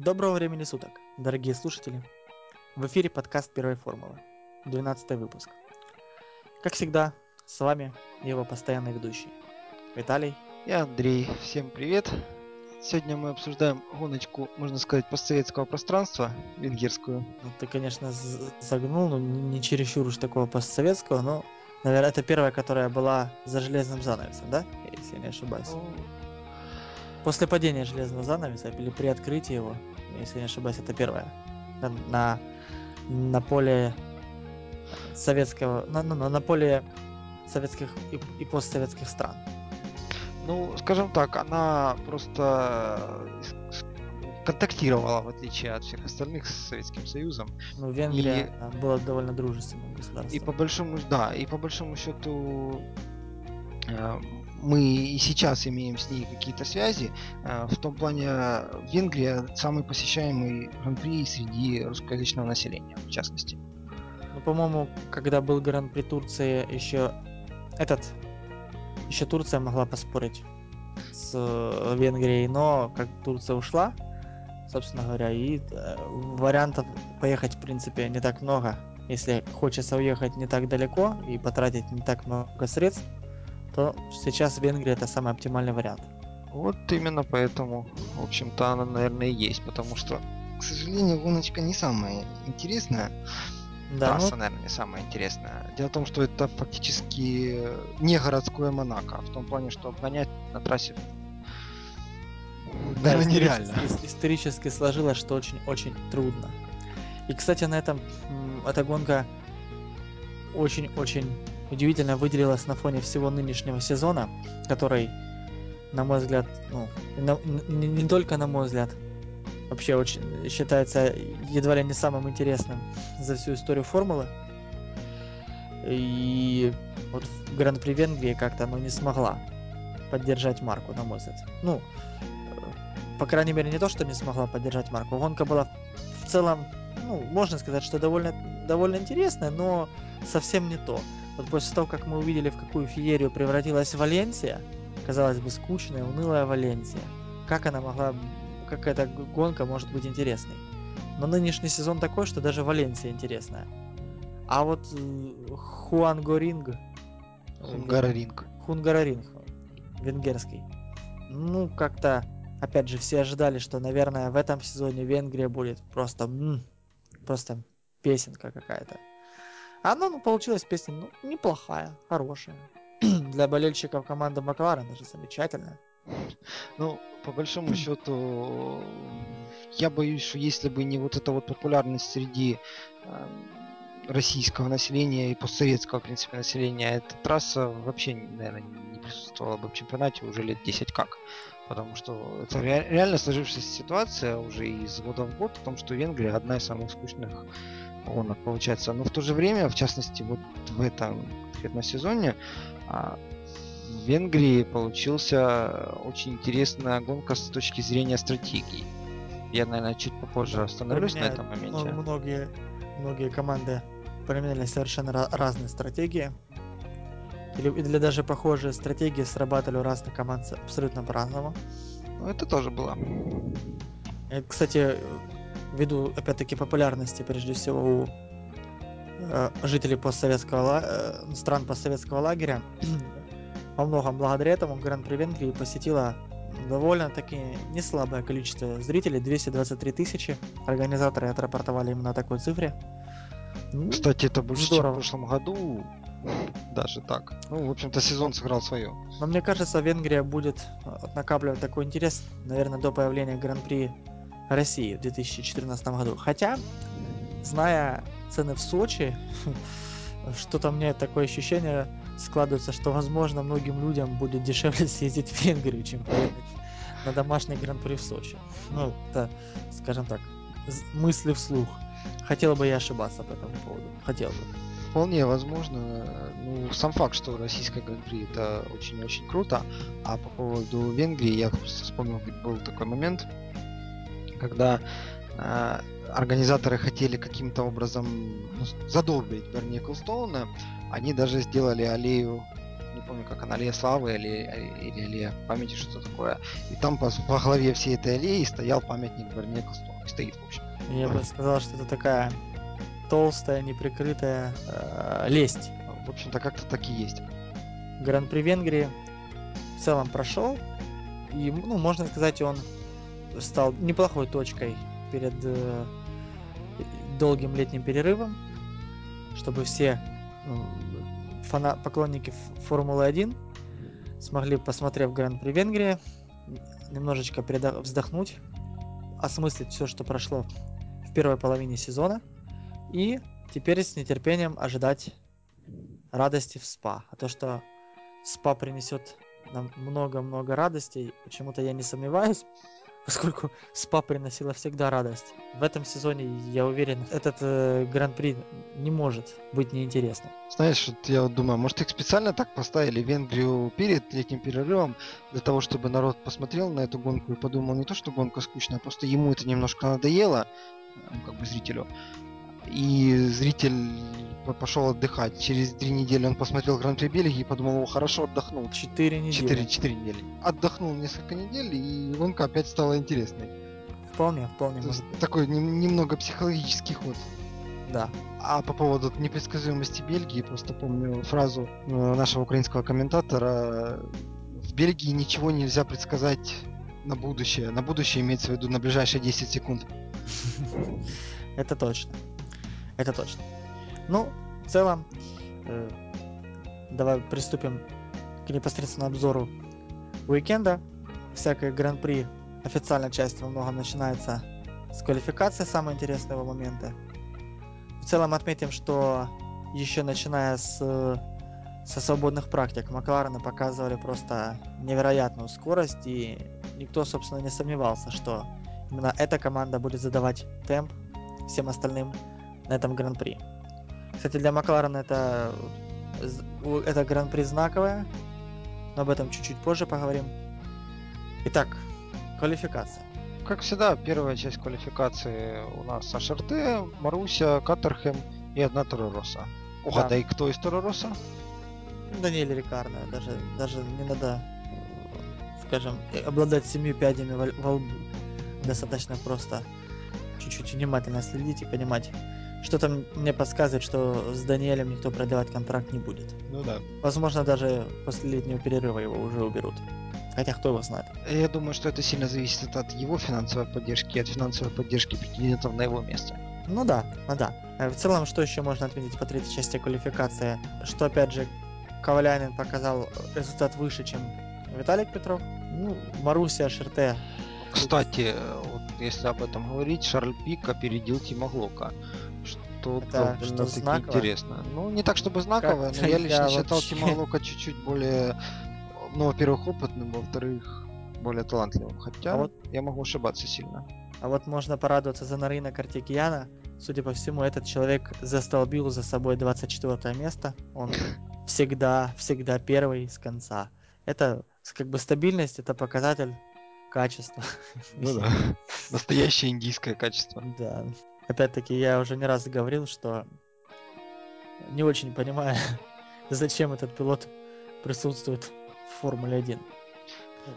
Доброго времени суток, дорогие слушатели. В эфире подкаст Первой формулы, 12 выпуск. Как всегда, с вами его постоянный ведущий Виталий и Андрей. Всем привет. Сегодня мы обсуждаем гоночку, можно сказать, постсоветского пространства, венгерскую. Ну, ты, конечно, загнул, но не чересчур уж такого постсоветского, но, наверное, это первая, которая была за железным занавесом, да? Если я не ошибаюсь. Ну, После падения железного занавеса или при открытии его, если не ошибаюсь, это первое. На, на, на поле советского, на, на, на поле советских и, и постсоветских стран. Ну, скажем так, она просто контактировала, в отличие от всех остальных с Советским Союзом. Ну, Венгрия и... была довольно дружественным государством. И по большому, да, и по большому счету э, мы и сейчас имеем с ней какие-то связи. Э, в том плане Венгрия самый посещаемый гран-при среди русскоязычного населения, в частности. Ну, по-моему, когда был гран-при Турции, еще этот, еще Турция могла поспорить с э, Венгрией, но как Турция ушла, собственно говоря, и э, вариантов поехать, в принципе, не так много. Если хочется уехать не так далеко и потратить не так много средств, то сейчас Венгрия это самый оптимальный вариант. Вот именно поэтому, в общем-то, она, наверное, и есть, потому что, к сожалению, гоночка не самая интересная. Да, Трасса, ну... наверное, не самая интересная. Дело в том, что это фактически не городское Монако, в том плане, что обгонять на трассе да, наверное, нереально. Исторически сложилось, что очень-очень трудно. И, кстати, на этом эта гонка очень-очень удивительно выделилась на фоне всего нынешнего сезона, который, на мой взгляд, ну, на, не, не только на мой взгляд, вообще очень считается едва ли не самым интересным за всю историю формулы. И вот в Гран-при Венгрии как-то оно не смогла поддержать марку, на мой взгляд. Ну, по крайней мере, не то, что не смогла поддержать марку. Гонка была в целом, ну, можно сказать, что довольно, довольно интересная, но совсем не то. Вот после того, как мы увидели, в какую феерию превратилась Валенсия, казалось бы, скучная, унылая Валенсия, как она могла, как эта гонка может быть интересной. Но нынешний сезон такой, что даже Валенсия интересная. А вот э, Хуангоринг... Хунгароринг. Хунгароринг. Венгерский. Ну, как-то, опять же, все ожидали, что, наверное, в этом сезоне Венгрия будет просто... Просто песенка какая-то. Она, ну, получилась песня, ну, неплохая, хорошая. Для болельщиков команды Макларен даже замечательная. Ну, по большому счету, я боюсь, что если бы не вот эта вот популярность среди э, российского населения и постсоветского, в принципе, населения, эта трасса вообще, наверное, не присутствовала бы в чемпионате уже лет 10 как. Потому что это реально сложившаяся ситуация уже из года в год, в том, что Венгрия одна из самых скучных гонок получается. Но в то же время, в частности, вот в этом конкретном сезоне а, в Венгрии получился очень интересная гонка с точки зрения стратегии. Я, наверное, чуть попозже остановлюсь на этом моменте. Многие, многие команды применяли совершенно разные стратегии. Или, или даже похожие стратегии срабатывали у разных команд абсолютно по-разному. Ну, это тоже было. Это, кстати, ввиду, опять-таки, популярности, прежде всего, у э, жителей постсоветского, э, стран постсоветского лагеря, во многом благодаря этому Гран-при Венгрии посетила довольно-таки не слабое количество зрителей, 223 тысячи. Организаторы отрапортовали именно такой цифре. Ну, Кстати, это больше, здорово. чем в прошлом году. Даже так. Ну, в общем-то, сезон сыграл свое. Но мне кажется, Венгрия будет э, накапливать такой интерес, наверное, до появления Гран-при России в 2014 году. Хотя, зная цены в Сочи, что-то мне такое ощущение складывается, что, возможно, многим людям будет дешевле съездить в Венгрию, чем на домашний гран-при в Сочи. Ну, это, скажем так, мысли вслух. Хотел бы я ошибаться по этому поводу. Хотел бы. Вполне возможно. Ну, сам факт, что российская гран-при это очень-очень круто. А по поводу Венгрии, я вспомнил, был такой момент, когда э, организаторы хотели каким-то образом ну, задолбить Берни Эклстоуна, они даже сделали аллею не помню, как она, аллея славы или, или аллея памяти, что такое. И там по, во главе всей этой аллеи стоял памятник Барне Кастону. Стоит, в общем. Я бы сказал, что это такая толстая, неприкрытая э, лесть. В общем-то, как-то так и есть. Гран-при Венгрии в целом прошел. И, ну, можно сказать, он стал неплохой точкой перед э, долгим летним перерывом, чтобы все ну, фана поклонники Формулы 1 смогли, посмотрев Гран-при Венгрии, немножечко вздохнуть, осмыслить все, что прошло в первой половине сезона, и теперь с нетерпением ожидать радости в СПА. А то, что СПА принесет нам много-много радостей, почему-то я не сомневаюсь, поскольку СПА приносила всегда радость. В этом сезоне, я уверен, этот э, гран-при не может быть неинтересным. Знаешь, вот я вот думаю, может их специально так поставили Венгрию перед летним перерывом, для того, чтобы народ посмотрел на эту гонку и подумал не то, что гонка скучная, а просто ему это немножко надоело, ну, как бы зрителю. И зритель пошел отдыхать. Через три недели он посмотрел Гран-при Бельгии и подумал, о, хорошо отдохнул. Четыре недели. Четыре, четыре недели. Отдохнул несколько недель, и гонка опять стала интересной. Вполне, вполне. может такой не, немного психологический ход. Да. А по поводу непредсказуемости Бельгии, просто помню фразу э, нашего украинского комментатора. В Бельгии ничего нельзя предсказать на будущее. На будущее имеется в виду на ближайшие 10 секунд. Это точно. Это точно. Ну, в целом, э, давай приступим к непосредственному обзору уикенда. Всякая гран-при официальная часть во многом начинается с квалификации, самые интересные его моменты. В целом отметим, что еще начиная с со свободных практик Макларены показывали просто невероятную скорость, и никто, собственно, не сомневался, что именно эта команда будет задавать темп всем остальным на этом гран-при. Кстати, для Макларена это, это гран-при знаковое, но об этом чуть-чуть позже поговорим. Итак, квалификация. Как всегда, первая часть квалификации у нас Ашерте, Маруся, Каттерхем и одна Торороса. Угадай, да. кто из Торороса? Даниэль Рикардо. Даже, даже не надо, скажем, обладать семью пядями во, во лбу. Достаточно просто чуть-чуть внимательно следить и понимать, что-то мне подсказывает, что с Даниэлем никто продлевать контракт не будет. Ну да. Возможно, даже после летнего перерыва его уже уберут. Хотя кто его знает. Я думаю, что это сильно зависит от его финансовой поддержки и от финансовой поддержки претендентов на его место. Ну да, ну да. Э, в целом, что еще можно отметить по третьей части квалификации? Что, опять же, Ковалянин показал результат выше, чем Виталик Петров. Ну, Маруся, Шерте. Кстати, вот если об этом говорить, Шарль Пик опередил Тима Глока что это что знаково? интересно. Ну, не так чтобы знаково, но я лично я считал вообще... Тима Лока чуть-чуть более, ну, во-первых, опытным, во-вторых, более талантливым. Хотя а вот я могу ошибаться сильно. А вот можно порадоваться за Нарина Картикияна. Судя по всему, этот человек застолбил за собой 24 место. Он всегда, всегда первый с конца. Это как бы стабильность, это показатель качества. Ну да. Настоящее индийское качество. Да. Опять-таки, я уже не раз говорил, что не очень понимаю, зачем этот пилот присутствует в Формуле 1.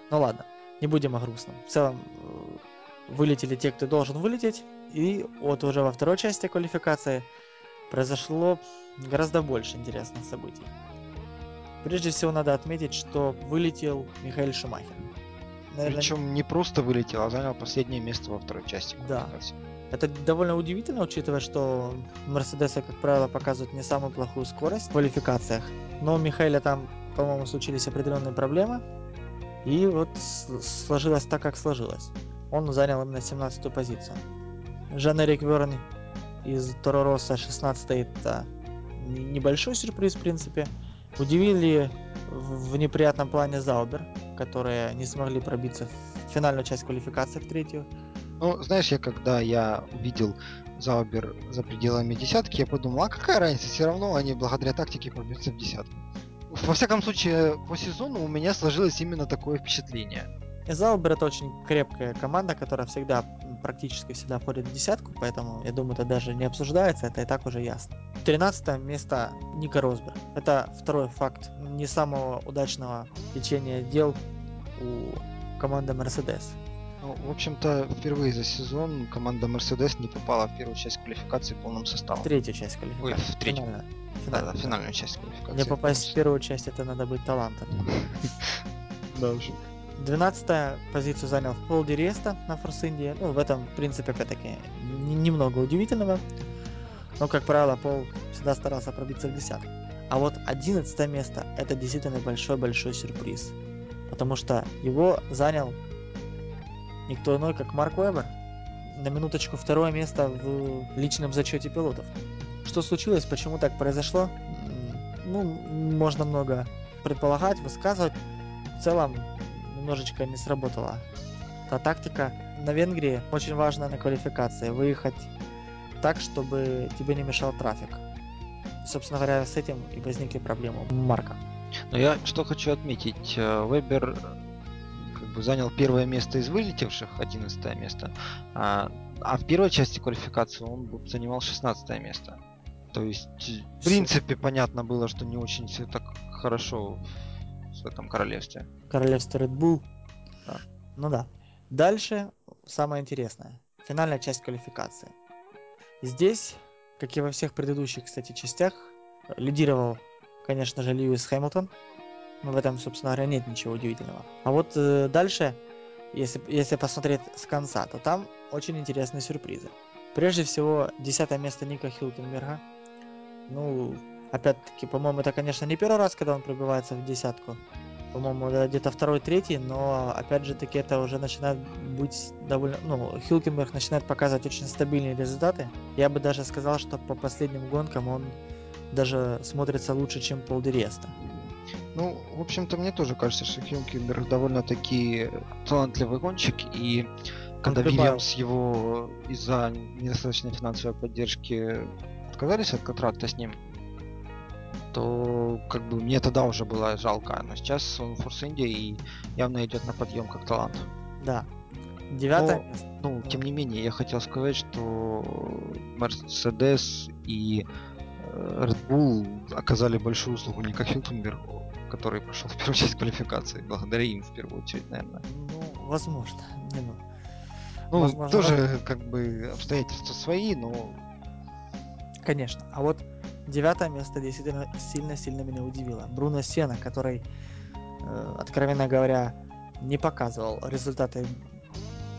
Ну ладно, не будем о грустном. В целом, э, вылетели те, кто должен вылететь, и вот уже во второй части квалификации произошло гораздо больше интересных событий. Прежде всего надо отметить, что вылетел Михаил Шумахер. Наверное... Причем не просто вылетел, а занял последнее место во второй части. Да. Это довольно удивительно, учитывая, что Мерседесы, как правило, показывают не самую плохую скорость в квалификациях. Но у Михаила там, по-моему, случились определенные проблемы. И вот сложилось так, как сложилось. Он занял именно 17-ю позицию. Жан-Эрик Верн из Торо Росса 16 это небольшой сюрприз, в принципе. Удивили в неприятном плане Заубер, которые не смогли пробиться в финальную часть квалификации, в третью. Ну, знаешь, я когда я увидел Заубер за пределами десятки, я подумал, а какая разница, все равно они благодаря тактике пробьются в десятку. Во всяком случае, по сезону у меня сложилось именно такое впечатление. Заубер это очень крепкая команда, которая всегда, практически всегда входит в десятку, поэтому я думаю, это даже не обсуждается, это и так уже ясно. 13 место Ника Росберг. Это второй факт не самого удачного течения дел у команды Mercedes. Ну, в общем-то, впервые за сезон команда Mercedes не попала в первую часть квалификации полным составом. Третья часть квалификации. Ой, в третью. Финальная. Да, да, финальную часть квалификации. Не попасть в первую часть, это надо быть талантом. Да уже. 12 позицию занял Пол Ди Реста на Форс Индии. Ну, в этом, в принципе, опять-таки, немного удивительного. Но, как правило, Пол всегда старался пробиться в десятку. А вот 11 место – это действительно большой-большой сюрприз. Потому что его занял никто иной, как Марк Вебер. На минуточку второе место в личном зачете пилотов. Что случилось, почему так произошло? Ну, можно много предполагать, высказывать. В целом, немножечко не сработала та тактика. На Венгрии очень важно на квалификации выехать так, чтобы тебе не мешал трафик. Собственно говоря, с этим и возникли проблемы Марка. Но я что хочу отметить, э, Вебер бы занял первое место из вылетевших, 11 место, а, а в первой части квалификации он б- занимал 16 место. То есть, в принципе, понятно было, что не очень все так хорошо в этом королевстве. Королевство Red Bull. Да. Ну да. Дальше самое интересное. Финальная часть квалификации. Здесь, как и во всех предыдущих, кстати, частях, лидировал, конечно же, Льюис Хэмилтон. Но в этом, собственно говоря, нет ничего удивительного. А вот э, дальше, если, если посмотреть с конца, то там очень интересные сюрпризы. Прежде всего, десятое место Ника Хилкенберга. Ну, опять-таки, по-моему, это, конечно, не первый раз, когда он пробивается в десятку. По-моему, где-то второй, третий, но опять же таки это уже начинает быть довольно... Ну, Хилкенберг начинает показывать очень стабильные результаты. Я бы даже сказал, что по последним гонкам он даже смотрится лучше, чем Пол Ди Реста. Ну, в общем-то, мне тоже кажется, что Хилкенберг довольно-таки талантливый гонщик, и когда прибавил. Вильямс его из-за недостаточной финансовой поддержки отказались от контракта с ним, то как бы мне тогда уже было жалко. Но сейчас он в Форс Инди и явно идет на подъем как талант. Да. Девятое Но- место. Ну, тем не менее, я хотел сказать, что Mercedes и Red Bull оказали большую услугу Ника Хилкенбергу, который прошел в первую часть квалификации. Благодаря им в первую очередь, наверное. Ну, возможно. Не, ну, Ну, Возможно, тоже как бы обстоятельства свои, но Конечно. А вот девятое место действительно сильно-сильно меня удивило. Бруно Сена, который, э, откровенно говоря, не показывал результаты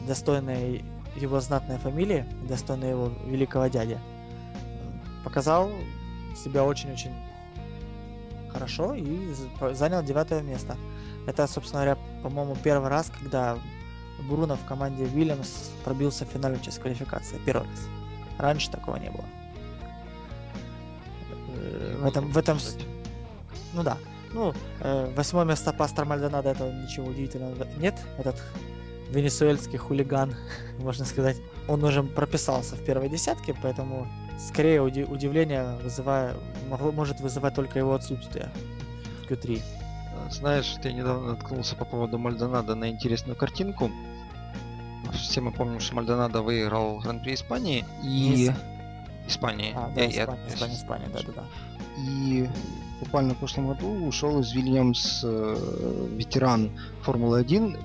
достойной его знатной фамилии, достойной его великого дяди. Показал себя очень-очень хорошо и занял девятое место. Это, собственно говоря, по-моему, первый раз, когда Бруно в команде Вильямс пробился в финальную часть квалификации. Первый раз. Раньше такого не было. Э, в этом, в этом, ну да. Ну, э, восьмое место Пастор Мальдонадо, это ничего удивительного нет. Этот венесуэльский хулиган, можно сказать, он уже прописался в первой десятке, поэтому скорее уди- удивление вызывая, могло, может вызывать только его отсутствие в Q3. Э, Знаешь, ты недавно наткнулся по поводу Мальдонада на интересную картинку. Все мы помним, что Мальдонадо выиграл Гран-при Испании и... Не Испании. А, да, я- Испания, Испания, щас- Испания, да-да-да. И буквально в прошлом году ушел из Вильямс э, ветеран Формулы-1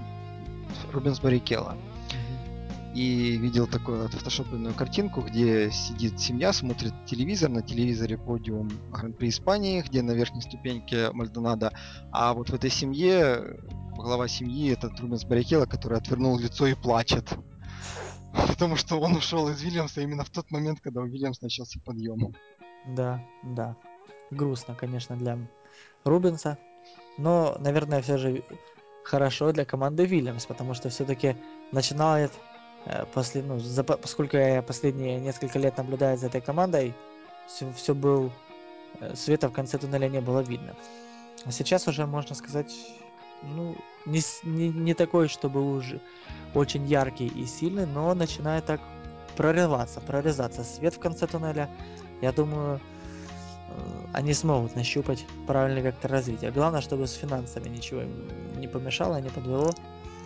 Рубенс Баррикелло. И видел такую отфотошопленную картинку, где сидит семья, смотрит телевизор, на телевизоре подиум Гран-при Испании, где на верхней ступеньке Мальдонадо, а вот в этой семье глава семьи этот Рубенс Баррикелло, который отвернул лицо и плачет. Потому что он ушел из Вильямса именно в тот момент, когда у Вильямс начался подъем. Да, да. Грустно, конечно, для Рубенса. Но, наверное, все же хорошо для команды Вильямс, потому что все-таки начинает после, ну, за, по- поскольку я последние несколько лет наблюдаю за этой командой, все, все был э, света в конце туннеля не было видно. А сейчас уже можно сказать, ну, не, не, не такой, чтобы уже очень яркий и сильный, но начинает так прорываться, прорезаться свет в конце туннеля. Я думаю, э, они смогут нащупать правильный вектор развития. Главное, чтобы с финансами ничего не помешало, не подвело.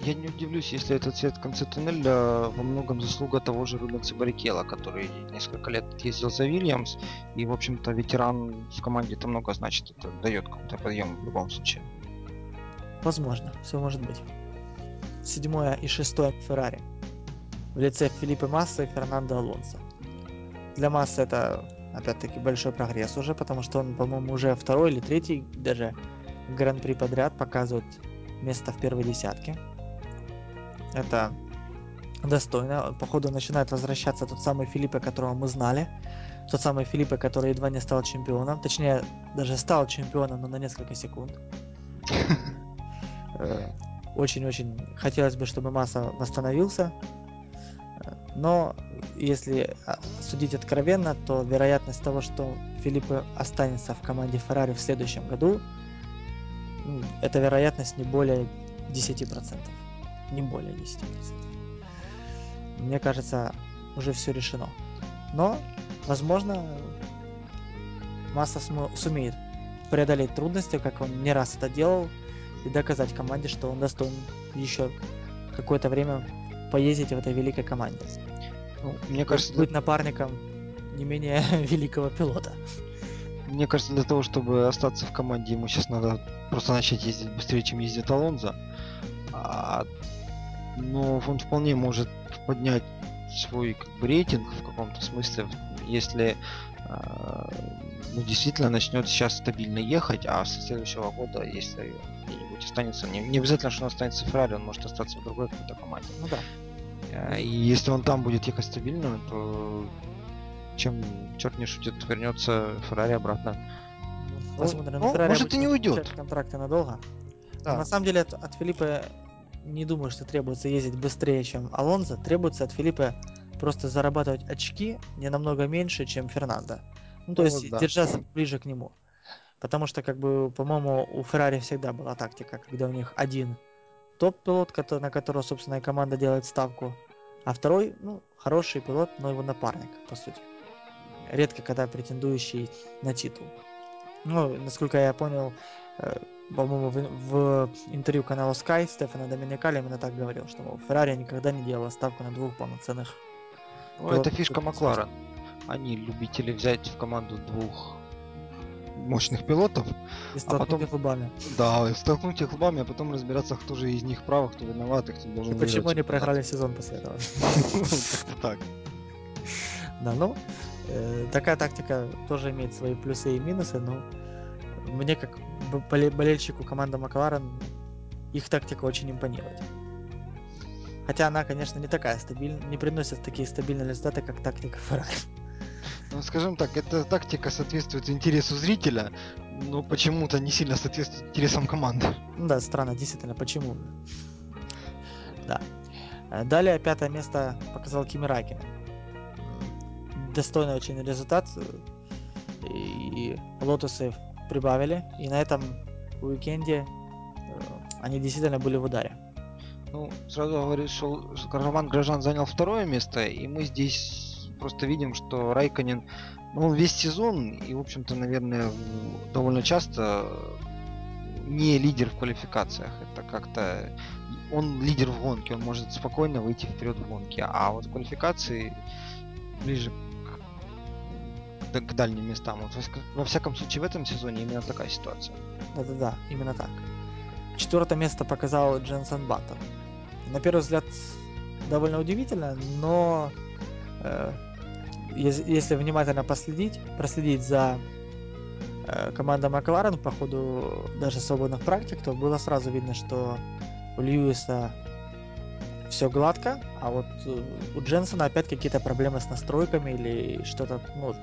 Я не удивлюсь, если этот свет в конце туннеля во многом заслуга того же Рубенса Баррикела, который несколько лет ездил за Вильямс, и, в общем-то, ветеран в команде это много значит, это дает какой-то подъем в любом случае. Возможно, все может быть. Седьмое и шестое Феррари. В лице Филиппа Масса и Фернандо Алонсо. Для Масса это, опять-таки, большой прогресс уже, потому что он, по-моему, уже второй или третий даже гран-при подряд показывает место в первой десятке. Это достойно. Походу начинает возвращаться тот самый Филиппе, которого мы знали. Тот самый Филиппе, который едва не стал чемпионом. Точнее, даже стал чемпионом, но на несколько секунд. Очень-очень хотелось бы, чтобы Масса восстановился. Но если а, судить откровенно, то вероятность того, что Филиппе останется в команде Феррари в следующем году, эта вероятность не более 10%. Не более 10%. Мне кажется, уже все решено. Но, возможно, Масса сумеет преодолеть трудности, как он не раз это делал, и доказать команде, что он достоин еще какое-то время поездить в этой великой команде. Ну, мне кажется, быть напарником не менее великого пилота. Мне кажется, для того, чтобы остаться в команде, ему сейчас надо просто начать ездить быстрее, чем ездит Алонзо. А, но он вполне может поднять свой как бы, рейтинг в каком-то смысле, если э, ну, действительно начнет сейчас стабильно ехать, а со следующего года, если где-нибудь останется, не, не обязательно, что он останется в Феррари, он может остаться в другой какой-то команде. Ну да. Э, и если он там будет ехать стабильно, то чем черт не шутит, вернется Феррари обратно. Посмотрим. Ну, Феррари может и не уйдет. Контракты надолго. Да. На самом деле от, от Филиппа не думаю, что требуется ездить быстрее, чем Алонзо. Требуется от Филиппа просто зарабатывать очки не намного меньше, чем Фернандо. Ну, то ну, есть да. держаться ближе к нему. Потому что, как бы, по-моему, у Феррари всегда была тактика, когда у них один топ-пилот, на которого, собственно, и команда делает ставку, а второй, ну, хороший пилот, но его напарник, по сути. Редко когда претендующий на титул. Ну, насколько я понял, э, по-моему, в, в интервью канала Sky Стефана Доминикали именно так говорил, что мол, Феррари никогда не делала ставку на двух полноценных. Ну, это фишка Макларен. Они любители взять в команду двух мощных пилотов. И а потом... их лбами. Да, и столкнуть их лбами, а потом разбираться, кто же из них прав, кто виноват, и кто должен И почему они проиграли сезон после этого. так. Да, ну, э, такая тактика тоже имеет свои плюсы и минусы, но мне как болельщику команды Макларен их тактика очень импонирует. Хотя она, конечно, не такая стабильная, не приносит такие стабильные результаты, как тактика Феррари. Ну, скажем так, эта тактика соответствует интересу зрителя, но почему-то не сильно соответствует интересам команды. Да, странно, действительно, почему? Да. Далее пятое место показал Кими Райкин. Достойный очень результат. И лотусы прибавили. И на этом уикенде э, они действительно были в ударе. Ну, сразу говорю, что Роман Грожан занял второе место, и мы здесь просто видим, что Райконин, ну, весь сезон, и, в общем-то, наверное, довольно часто не лидер в квалификациях. Это как-то... Он лидер в гонке, он может спокойно выйти вперед в гонке. А вот в квалификации ближе к, дальним местам. Вот, во всяком случае, в этом сезоне именно такая ситуация. Да-да-да, именно так. Четвертое место показал Дженсен Баттон на первый взгляд довольно удивительно, но э, если внимательно последить, проследить за э, командой Макларен по ходу даже свободных практик, то было сразу видно, что у Льюиса все гладко, а вот э, у Дженсона опять какие-то проблемы с настройками или что-то. Ну,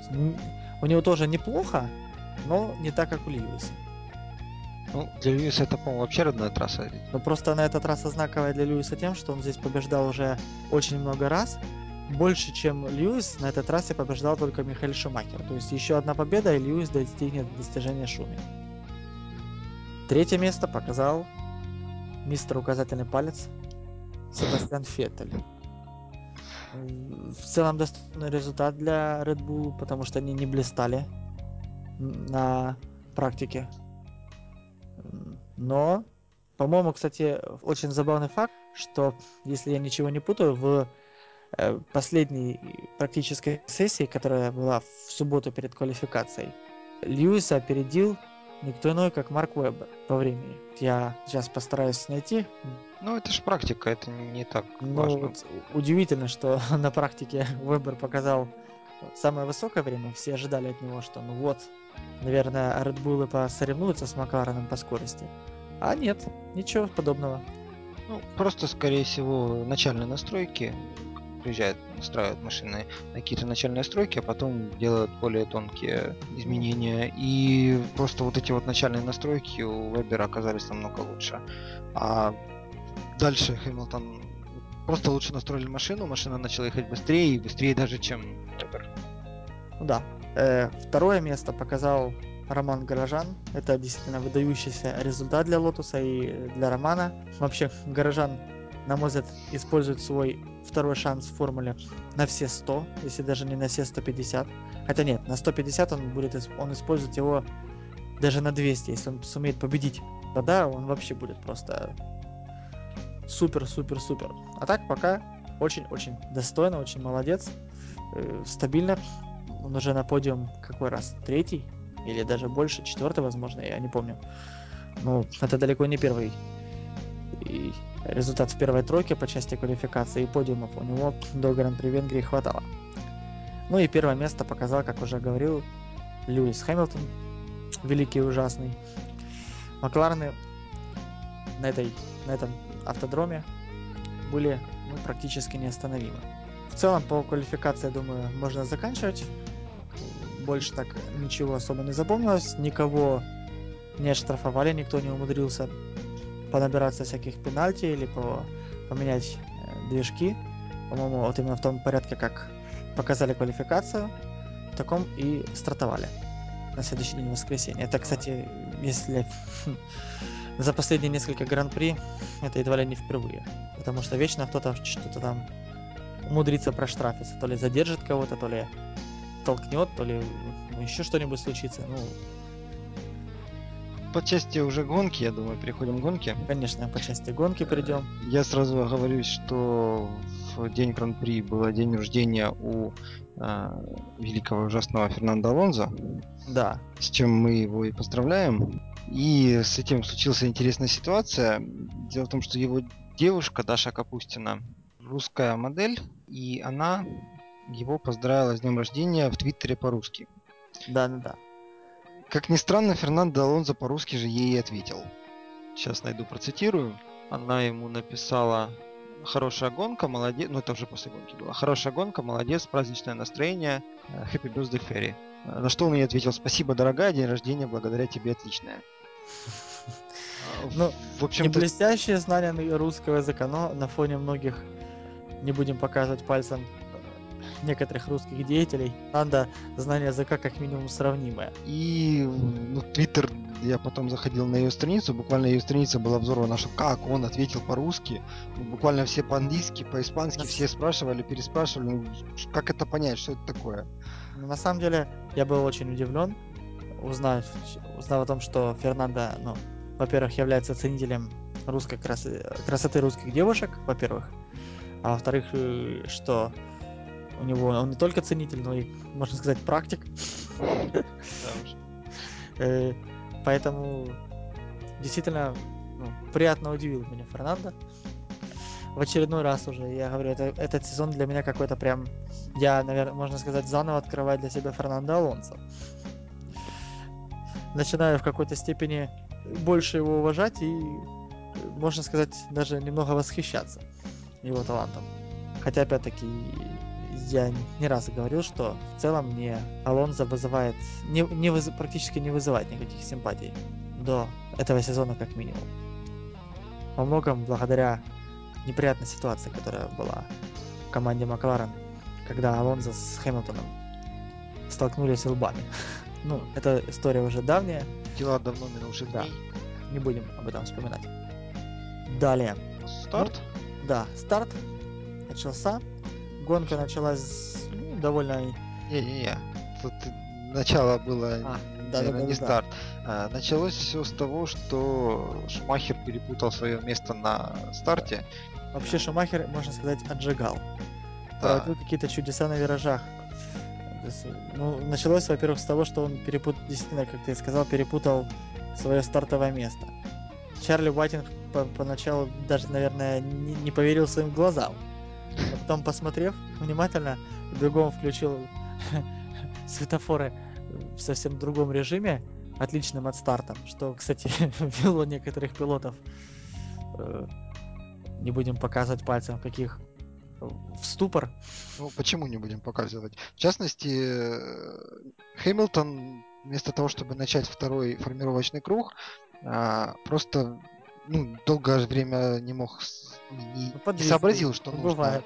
у него тоже неплохо, но не так, как у Льюиса. Ну, для Льюиса это, по-моему, вообще родная трасса. Но просто на эта трасса знаковая для Льюиса тем, что он здесь побеждал уже очень много раз. Больше, чем Льюис, на этой трассе побеждал только Михаил Шумахер. То есть еще одна победа, и Льюис достигнет достижения Шуми. Третье место показал мистер указательный палец Себастьян Феттель. В целом достойный результат для Red Bull, потому что они не блистали на практике. Но По-моему, кстати, очень забавный факт, что, если я ничего не путаю, в э, последней практической сессии, которая была в субботу перед квалификацией, Льюиса опередил никто иной, как Марк Уэббер по времени. Я сейчас постараюсь найти. Ну, это же практика, это не так ну, важно. Вот удивительно, что на практике Уэббер показал самое высокое время. Все ожидали от него, что ну вот, наверное, Bull посоревнуются с Маклареном по скорости. А нет, ничего подобного. Ну, просто, скорее всего, начальные настройки приезжают, настраивают машины на какие-то начальные настройки, а потом делают более тонкие изменения. И просто вот эти вот начальные настройки у Вебера оказались намного лучше. А дальше Хэмилтон просто лучше настроили машину, машина начала ехать быстрее, и быстрее даже, чем Вебер. Ну да. Э, второе место показал Роман Грожан. Это действительно выдающийся результат для Лотуса и для Романа. Вообще, Грожан, на мой взгляд, использует свой второй шанс в формуле на все 100, если даже не на все 150. Хотя нет, на 150 он будет он использует его даже на 200, если он сумеет победить. Тогда он вообще будет просто супер, супер, супер. А так пока очень-очень достойно, очень молодец, э, стабильно. Он уже на подиум какой раз? Третий? Или даже больше? Четвертый, возможно, я не помню. Ну, это далеко не первый и результат в первой тройке по части квалификации и подиумов у него до Гран-при Венгрии хватало. Ну и первое место показал, как уже говорил, Льюис Хэмилтон, великий и ужасный. Макларны на, этой, на этом автодроме были ну, практически неостановимы. В целом по квалификации, я думаю, можно заканчивать. Больше так ничего особо не запомнилось. Никого не оштрафовали, никто не умудрился понабираться всяких пенальти или по, поменять э, движки. По-моему, вот именно в том порядке, как показали квалификацию, в таком и стартовали на следующий день воскресенья. Это, кстати, если за последние несколько гран-при, это едва ли не впервые. Потому что вечно кто-то что-то там умудрится проштрафиться. То ли задержит кого-то, то ли толкнет, то ли еще что-нибудь случится. Ну, по части уже гонки, я думаю, переходим к гонке. Конечно, по части гонки перейдем. Я сразу оговорюсь, что в день Гран-при был день рождения у э, великого ужасного Фернандо Алонзо. Да. С чем мы его и поздравляем. И с этим случилась интересная ситуация. Дело в том, что его девушка Даша Капустина русская модель, и она его поздравила с днем рождения в Твиттере по-русски. Да, да, да. Как ни странно, Фернандо Алонзо по-русски же ей ответил. Сейчас найду, процитирую. Она ему написала Хорошая гонка, молодец. Ну, это уже после гонки было. Хорошая гонка, молодец, праздничное настроение. Э, happy birthday, Ферри. Э, на что он ей ответил, спасибо, дорогая, день рождения благодаря тебе отличное. Ну, в общем не блестящее знание русского языка, но на фоне многих, не будем показывать пальцем, некоторых русских деятелей. Надо знание языка как минимум сравнимое. И ну, Твиттер, я потом заходил на ее страницу, буквально ее страница была взорвана, что как он ответил по-русски, ну, буквально все по-английски, по-испански, все спрашивали, переспрашивали, ну, как это понять, что это такое. Ну, на самом деле, я был очень удивлен, узнав, узнав о том, что Фернандо, ну, во-первых, является ценителем русской красы, красоты русских девушек, во-первых, а во-вторых, э, что у него он не только ценитель, но и, можно сказать, практик. Э, поэтому действительно ну, приятно удивил меня Фернандо. В очередной раз уже, я говорю, это, этот сезон для меня какой-то прям, я, наверное, можно сказать, заново открываю для себя Фернандо Алонсо. Начинаю в какой-то степени больше его уважать и, можно сказать, даже немного восхищаться его талантом. Хотя, опять-таки, я не раз говорил, что в целом мне Алонзо вызывает, не, не выз, практически не вызывает никаких симпатий до этого сезона как минимум. Во многом благодаря неприятной ситуации, которая была в команде Макларен, когда Алонзо с Хэмилтоном столкнулись лбами. ну, эта история уже давняя. Дела давно минувших да. Не будем об этом вспоминать. Далее. Старт? Ну, да, старт начался гонка началась ну, довольно... Не-не-не, тут начало было а. Да, да, да, не да, да. старт. А, началось все с того, что Шумахер перепутал свое место на старте. Вообще Шумахер, можно сказать, отжигал. Да. Какие-то чудеса на виражах. Ну, началось, во-первых, с того, что он перепутал, действительно, как ты сказал, перепутал свое стартовое место. Чарли Уайтинг по- поначалу даже, наверное, не, не поверил своим глазам. Потом, посмотрев внимательно, бегом включил светофоры в совсем другом режиме, отличным от старта, что, кстати, ввело некоторых пилотов, э, не будем показывать пальцем, каких, в ступор. Ну, почему не будем показывать? В частности, э, Хэмилтон вместо того, чтобы начать второй формировочный круг, а, просто ну, долгое время не мог, не, не Ну, подвис сообразил, что Ну, нужно. бывает.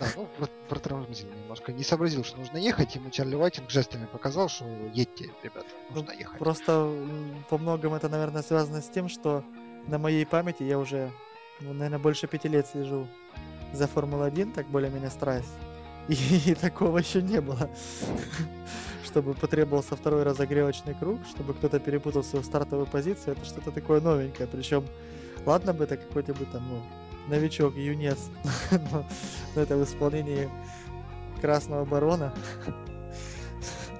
Да, ну, про- протормозил немножко. Не сообразил, что нужно ехать. Ему Чарли Уайтинг жестами показал, что едьте, ребята, Ну, нужно ехать. Просто по многому это, наверное, связано с тем, что на моей памяти я уже, ну, наверное, больше пяти лет слежу за Формулой-1, так более-менее страсть. И, такого еще не было. Чтобы потребовался второй разогревочный круг, чтобы кто-то перепутал свою стартовую позицию, это что-то такое новенькое. Причем, ладно бы это какой-то бы там, ну, новичок, юнец, но, но это в исполнении Красного Барона.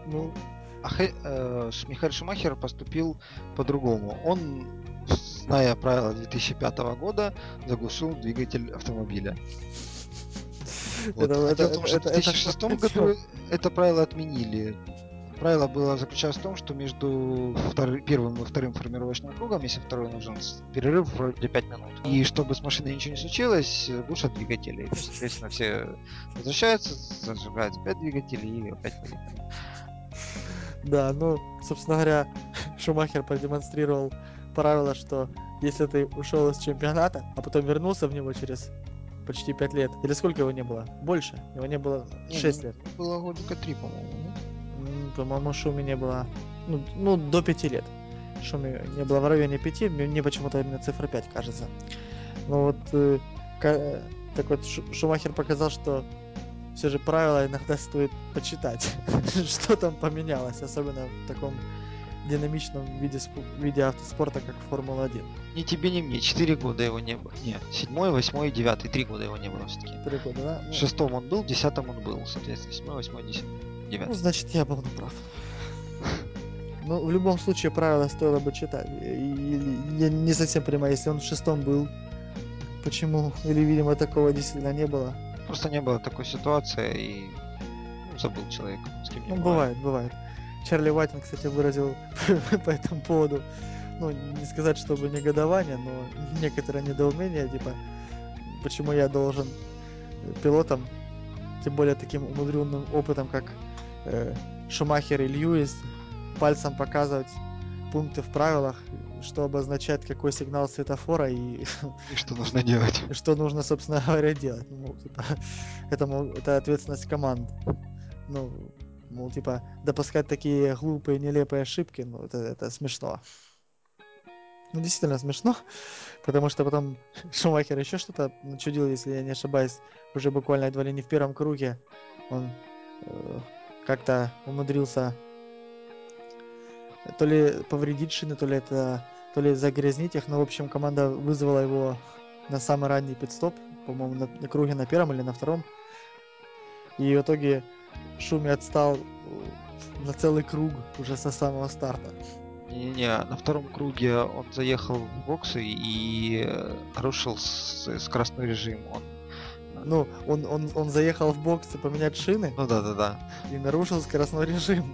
Ну, А Хэ- э, Михаэль Шумахер поступил по-другому. Он, зная правила 2005 года, заглушил двигатель автомобиля. Вот. Это- А это- в том, это- что это- в это 2006 что- году это правило отменили. Правило было заключалось в том, что между втор- первым и вторым формировочным кругом, если второй нужен, перерыв вроде 5 минут. И чтобы с машиной ничего не случилось, глушат двигатели. Ну, Соответственно, все возвращаются, зажигают опять двигатели и опять поехали. Да, ну, собственно говоря, Шумахер продемонстрировал правило, что если ты ушел из чемпионата, а потом вернулся в него через почти 5 лет, или сколько его не было? Больше. Его не было Не, 6 ну, лет. Было годика 3, по-моему. По-моему, Шуми не было. Ну, ну, до 5 лет. Шуми не было в районе 5, мне, почему-то именно цифра 5 кажется. Ну вот, э, э, так вот, Шу- Шумахер показал, что все же правила иногда стоит почитать, что там поменялось, особенно в таком динамичном виде, виде автоспорта, как Формула-1. Ни тебе, ни мне. 4 года его не было. Нет, 7, 8, 9, 3 года его не было все-таки. Три года, да? В Ну, шестом он был, десятом он был, соответственно, 7, 8, 10, Ну, 9. значит, я был неправ. Ну, в любом случае, правила стоило бы читать. И- я не совсем понимаю, если он в шестом был, почему, или, видимо, такого действительно не было. Просто не было такой ситуации и ну, забыл человек, с кем Ну, бывает, бывает. Чарли Уайтин, кстати, выразил по этому поводу, ну, не сказать, чтобы негодование, но некоторое недоумение, типа, почему я должен пилотам, тем более таким умудренным опытом, как э, Шумахер и Льюис, пальцем показывать пункты в правилах, что обозначает какой сигнал светофора и И что нужно делать? что нужно, собственно говоря, делать. Ну, типа, это, это ответственность команд. Ну, мол, типа, допускать такие глупые, нелепые ошибки, ну, это, это смешно. Ну, действительно смешно, потому что потом Шумахер еще что-то чудил, если я не ошибаюсь, уже буквально едва ли не в первом круге. Он э, как-то умудрился то ли повредить шины, то ли это, то ли загрязнить их, но, в общем, команда вызвала его на самый ранний пидстоп, по-моему, на, на круге на первом или на втором. И в итоге Шуми отстал э, на целый круг уже со самого старта. Не-не, на втором круге он заехал в боксы и э, нарушил с- скоростной режим. Он, Ну, он, он, он заехал в боксы поменять шины ну да-да-да. и нарушил скоростной режим.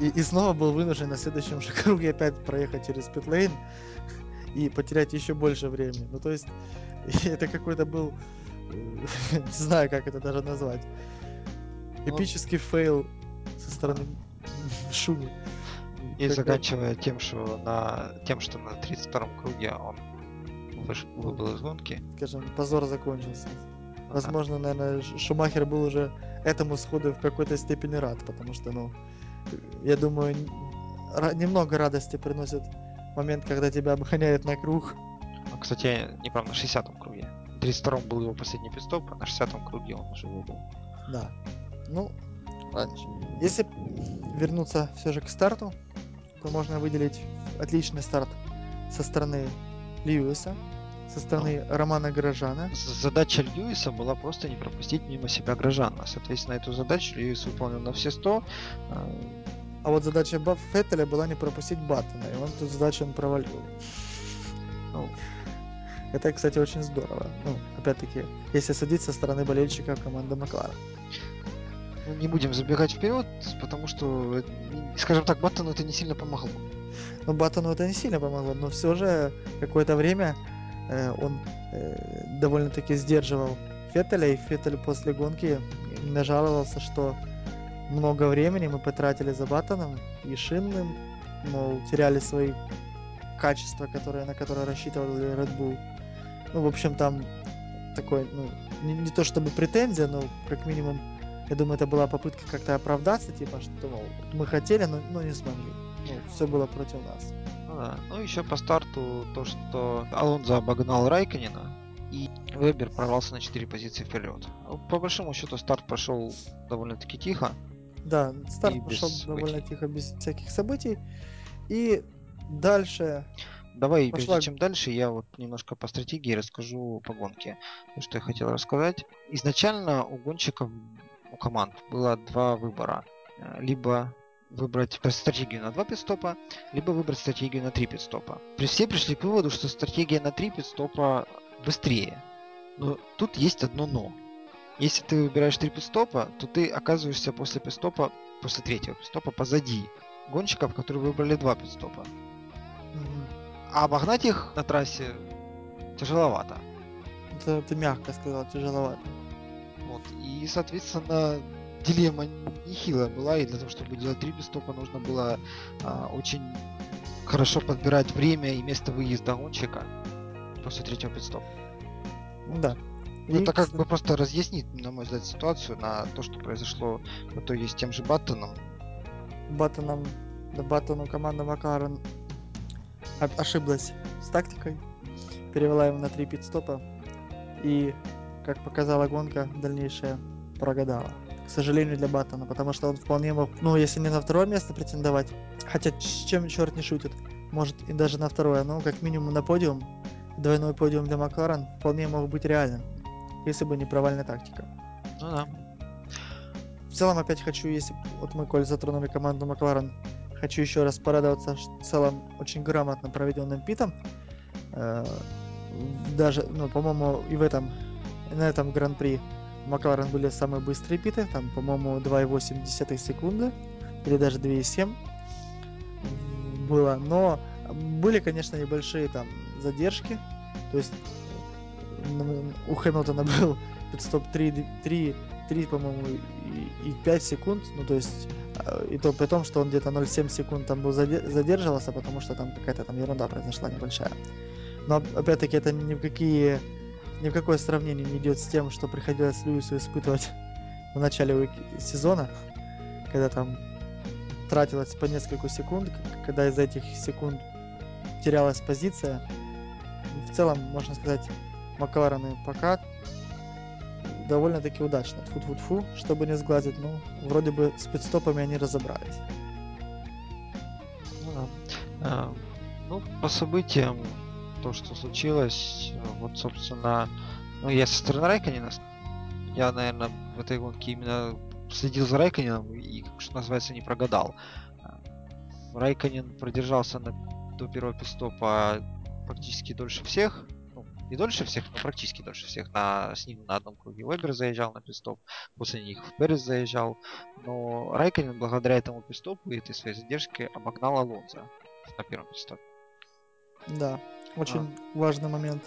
И, и снова был вынужден на следующем же круге опять проехать через питлейн и потерять еще больше времени. Ну, то есть, это какой-то был... Не знаю, как это даже назвать. Ну, Эпический fail со стороны Шуми. И Как- заканчивая тем, что на тем, что на 32-м круге он выш- выбыл из гонки. скажем, позор закончился. Возможно, наверное, Шумахер был уже этому сходу в какой-то степени рад, потому что, ну, я думаю, немного радости приносит момент, когда тебя обгоняют на круг. Ну, кстати, не прав, на 60-м круге. На 32-м был его последний пидстоп, а на 60-м круге он уже выбыл. Да. Ну, раньше. Если вернуться все же к старту, то можно выделить отличный старт со стороны Льюиса, со стороны Романа Грожана. З- Задача Льюиса была просто не пропустить мимо себя Грожана. Соответственно, эту задачу Льюис выполнил на все 100. А, А вот задача Феттеля была не пропустить Баттона, и он эту задачу он провалил. Ну, это, кстати, очень здорово. Ну, опять-таки, если судить со стороны болельщиков команды Маклара. ну, не будем забегать вперед, потому что, э, скажем так, Баттону это не сильно помогло. Но Баттону это не сильно помогло, но все же какое-то время он э, довольно-таки сдерживал Феттеля, и Феттель после гонки именно жаловался, что много времени мы потратили за Баттоном и Шинным, мол, теряли свои качества, которые, на которые рассчитывали Red Bull. Ну, в общем, там такой, ну, не, не то чтобы претензия, но как минимум, я думаю, это была попытка как-то оправдаться, типа, что, мол, мы хотели, но, но не смогли. Ну, все было против нас. Ну да. Ну еще по старту то, что Алонзо обогнал Райконина, и Вебер прорвался на 4 позиции вперед. По большому счету старт прошел довольно-таки тихо. Да, старт прошел довольно событий. тихо, без всяких событий. И дальше Давай, Пошла- прежде чем дальше, я вот немножко по стратегии расскажу по гонке. То, что я хотел рассказать. Изначально у гонщиков, у команд было два выбора. Либо выбрать стратегию на два пидстопа, либо выбрать стратегию на три пидстопа. При- Все пришли к выводу, что стратегия на три пидстопа быстрее. Но тут есть одно но. Если ты выбираешь три пидстопа, то ты оказываешься после пидстопа, после третьего пидстопа позади гонщиков, которые выбрали два пидстопа. мгм, А обогнать их на трассе тяжеловато. это ты мягко сказал, тяжеловато. Вот. И, соответственно, дилемма нехилая была, и для того, чтобы делать три пидстопа, нужно было а, очень хорошо подбирать время и место выезда гонщика после третьего пидстопа. Ну да. Ну, И, это как бы просто разъяснит, на мой взгляд, ситуацию на то, что произошло в итоге с тем же Баттоном. Баттоном, да, Баттону команда Макларен о- ошиблась с тактикой, перевела его на три пидстопа и, как показала гонка, дальнейшая прогадала. К сожалению для Баттона, потому что он вполне мог, ну, если не на второе место претендовать, хотя с чем черт не шутит, может и даже на второе, но как минимум на подиум, двойной подиум для Макларен вполне мог быть реальным, если бы не провальная тактика. Ну да. В целом, опять хочу, если вот мы, коль затронули команду Макларен, хочу еще раз порадоваться в целом очень грамотно проведенным питом. Э, Даже, ну, по-моему, и в этом, и на этом гран-при Макларен были самые быстрые питы, там, по-моему, 2,8 секунды, или даже 2,7 было, но были, конечно, небольшие там задержки, то есть у Хэмилтона был пидстоп 3, 3, 3 по-моему, и, и 5 секунд, ну, то есть, э, и то при том, что он где-то 0,7 секунд там был заде- задерживался, потому что там какая-то там ерунда произошла небольшая. Но, опять-таки, это ни в какие, ни в какое сравнение не идет с тем, что приходилось Льюису испытывать в начале сезона, когда там тратилось по несколько секунд, когда из этих секунд терялась позиция. В целом, можно сказать, Макларены пока довольно-таки удачно. Тфу-тфу-тфу, чтобы не сглазить, ну, вроде бы с пидстопами они разобрались. Ну да. А, ну, по событиям, то, что случилось, э, вот, собственно, ну, я со стороны Райконина, с- я, наверное, в этой гонке именно следил за Райконином и, что называется, не прогадал. А, Райконин продержался на, до первого пистопа практически дольше всех. Ну, не дольше всех, но практически дольше всех. На, с ним на одном круге Вебер заезжал на пистоп, после них Перес заезжал. Но Райконин благодаря этому пистопу и этой своей задержке обогнал Алонзо на первом пидстопе. Да, очень важный момент.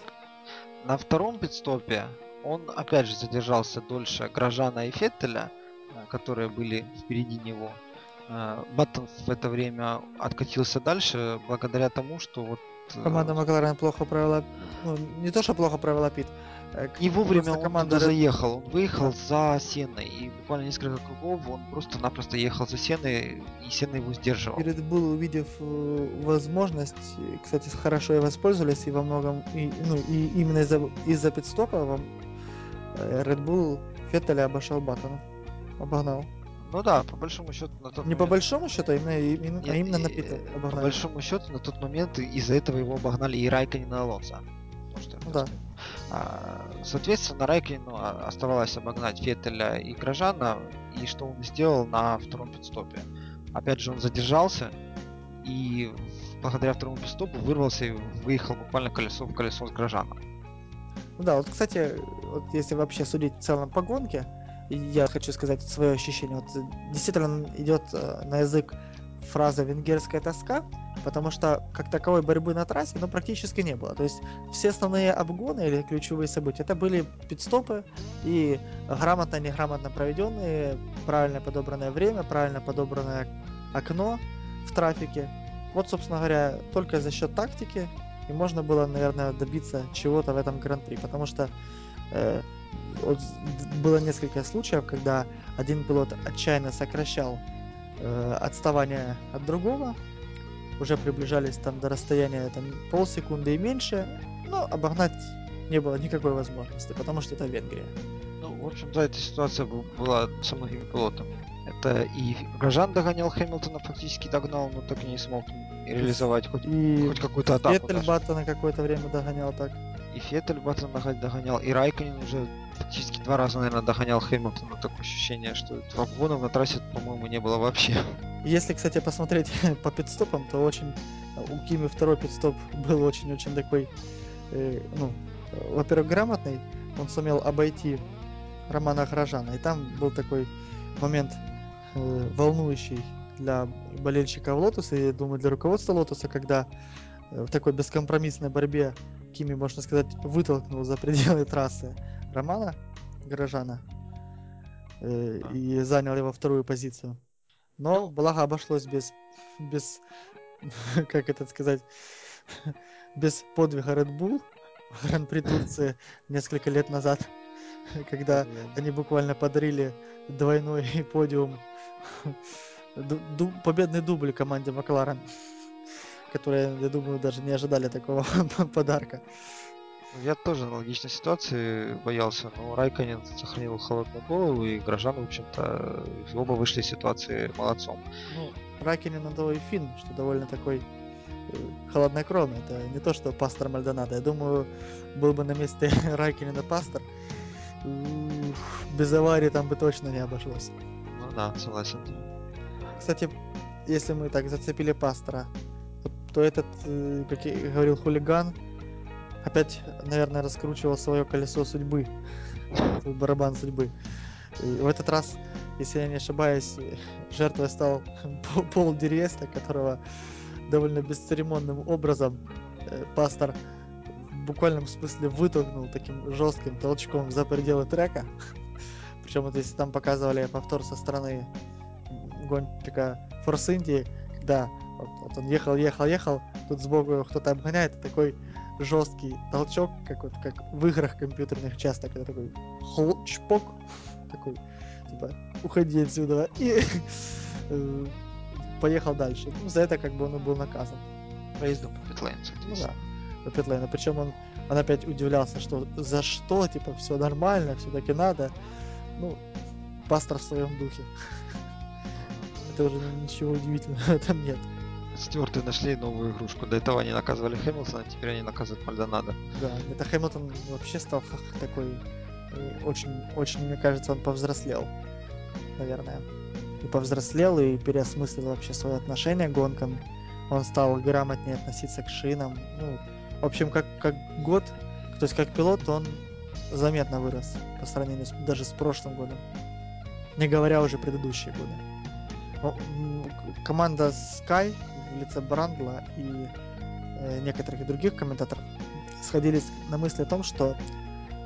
На втором пидстопе он опять же задержался дольше Грожана и Феттеля, э, которые были впереди него. Э, Баттон в это время откатился дальше благодаря тому, что вот э, Команда Макларен плохо провела, ну, не то, что плохо провела пит. Э, к- не вовремя он команда туда заехал. Он выехал за Сеной и буквально несколько кругов он просто-напросто ехал за Сеной и Сена его сдерживал. И Red Bull, увидев э, возможность, и, кстати, хорошо и воспользовались, и во многом, и, ну, и именно из-за из-за пидстопа вам, э, Red Bull Феттеля обошел Баттона. Обогнал. Ну да, по большому счету на тот Не момент... по большому счету, а именно, именно, а Нет, именно на и, Пита э, По обогнали. большому счету на тот момент из-за этого его обогнали и Райконен и Алонсо. То, что да. А, Соответственно, Райкину оставалось обогнать Феттеля и Грожана, и что он сделал на втором пидстопе. Опять же, он задержался, и благодаря второму пидстопу вырвался и выехал буквально колесо в колесо с Грожаном. Да, вот, кстати, вот если вообще судить в целом по гонке, я хочу сказать свое ощущение. Вот действительно идет э, на язык фраза «венгерская тоска», потому что как таковой борьбы на трассе, ну, практически не было. То есть все основные обгоны или ключевые события, это были пидстопы и грамотно, неграмотно проведенные, правильно подобранное время, правильно подобранное окно в трафике. Вот, собственно говоря, только за счет тактики и можно было, наверное, добиться чего-то в этом гран-при, потому что э, вот было несколько случаев, когда один пилот отчаянно сокращал э, отставание от другого, уже приближались там до расстояния там, полсекунды и меньше, но обогнать не было никакой возможности, потому что это Венгрия. Ну, в общем-то, эта ситуация была со многими пилотами. Это и Грожан догонял Хэмилтона, фактически догнал, но так и не смог реализовать хоть, И хоть какую-то атаку. Феттель даже. Баттона какое-то время догонял так. И Феттель Баттон дога- догонял, и Райконин уже фактически два раза, наверное, догонял Хэмилтона. Такое ощущение, что обгонов на трассе, по-моему, не было вообще. Если, кстати, посмотреть по пидстопам, то очень у Кими второй пит-стоп был очень-очень такой, э, ну, во-первых, грамотный. Он сумел обойти Романа Грожана. И там был такой момент э, волнующий для болельщиков Лотуса и, думаю, для руководства Лотуса, когда э, в такой бескомпромиссной борьбе Кими, можно сказать, вытолкнул за пределы трассы Романа Грожана э, Да. и занял его вторую позицию. Но благо обошлось без, без, как это сказать, без подвига Red Bull в Гран-при Турции несколько лет назад, когда они буквально подарили двойной подиум, ду- победный дубль команде Макларен, которые, я думаю, даже не ожидали такого подарка. Я тоже аналогичной ситуации боялся, но Райконин сохранил холодную голову, и Грожан, в общем-то, оба вышли из ситуации молодцом. Ну, Ракинин на то и Финн, что довольно такой э, холоднокровный. Это не то, что пастор Мальдонадо. Я думаю, был бы на месте Райкинина пастор, без аварии там бы точно не обошлось. Ну да, согласен. Кстати, если мы так зацепили пастора, то, то этот, э, как и говорил хулиган, опять, наверное, раскручивал свое колесо судьбы, барабан судьбы. И в этот раз, если я не ошибаюсь, жертвой стал Пол- Дириеста, которого довольно бесцеремонным образом э, пастор в буквальном смысле вытолкнул таким жестким толчком за пределы трека. Причем вот если там показывали повтор со стороны гонщика Форс Индии, когда вот, вот он ехал, ехал, ехал, тут сбоку его кто-то обгоняет, такой жесткий толчок, как вот как в играх компьютерных часто, когда такой хл- чпок, такой, типа, уходи отсюда, и э, поехал дальше. Ну, за это как бы он и был наказан. Проездом по питлейн, Ну да, по питлейну. Причем он, он опять удивлялся, что за что, типа, все нормально, все-таки надо. Ну, пастор в своем духе. Это уже ничего удивительного этом нет. Стюарты нашли новую игрушку. До этого они наказывали Хэмилтона, теперь они наказывают Мальдонадо. Да, это Хэмилтон вообще стал такой э, очень, очень, мне кажется, он повзрослел, наверное. И повзрослел, и переосмыслил вообще свое отношение к гонкам. Он стал грамотнее относиться к шинам. Ну, в общем, как, как год, то есть как пилот, он заметно вырос по сравнению с- даже с прошлым годом. Не говоря уже предыдущие годы. Команда Sky в лице Брандла и э, некоторых других комментаторов сходились на мысли о том, что,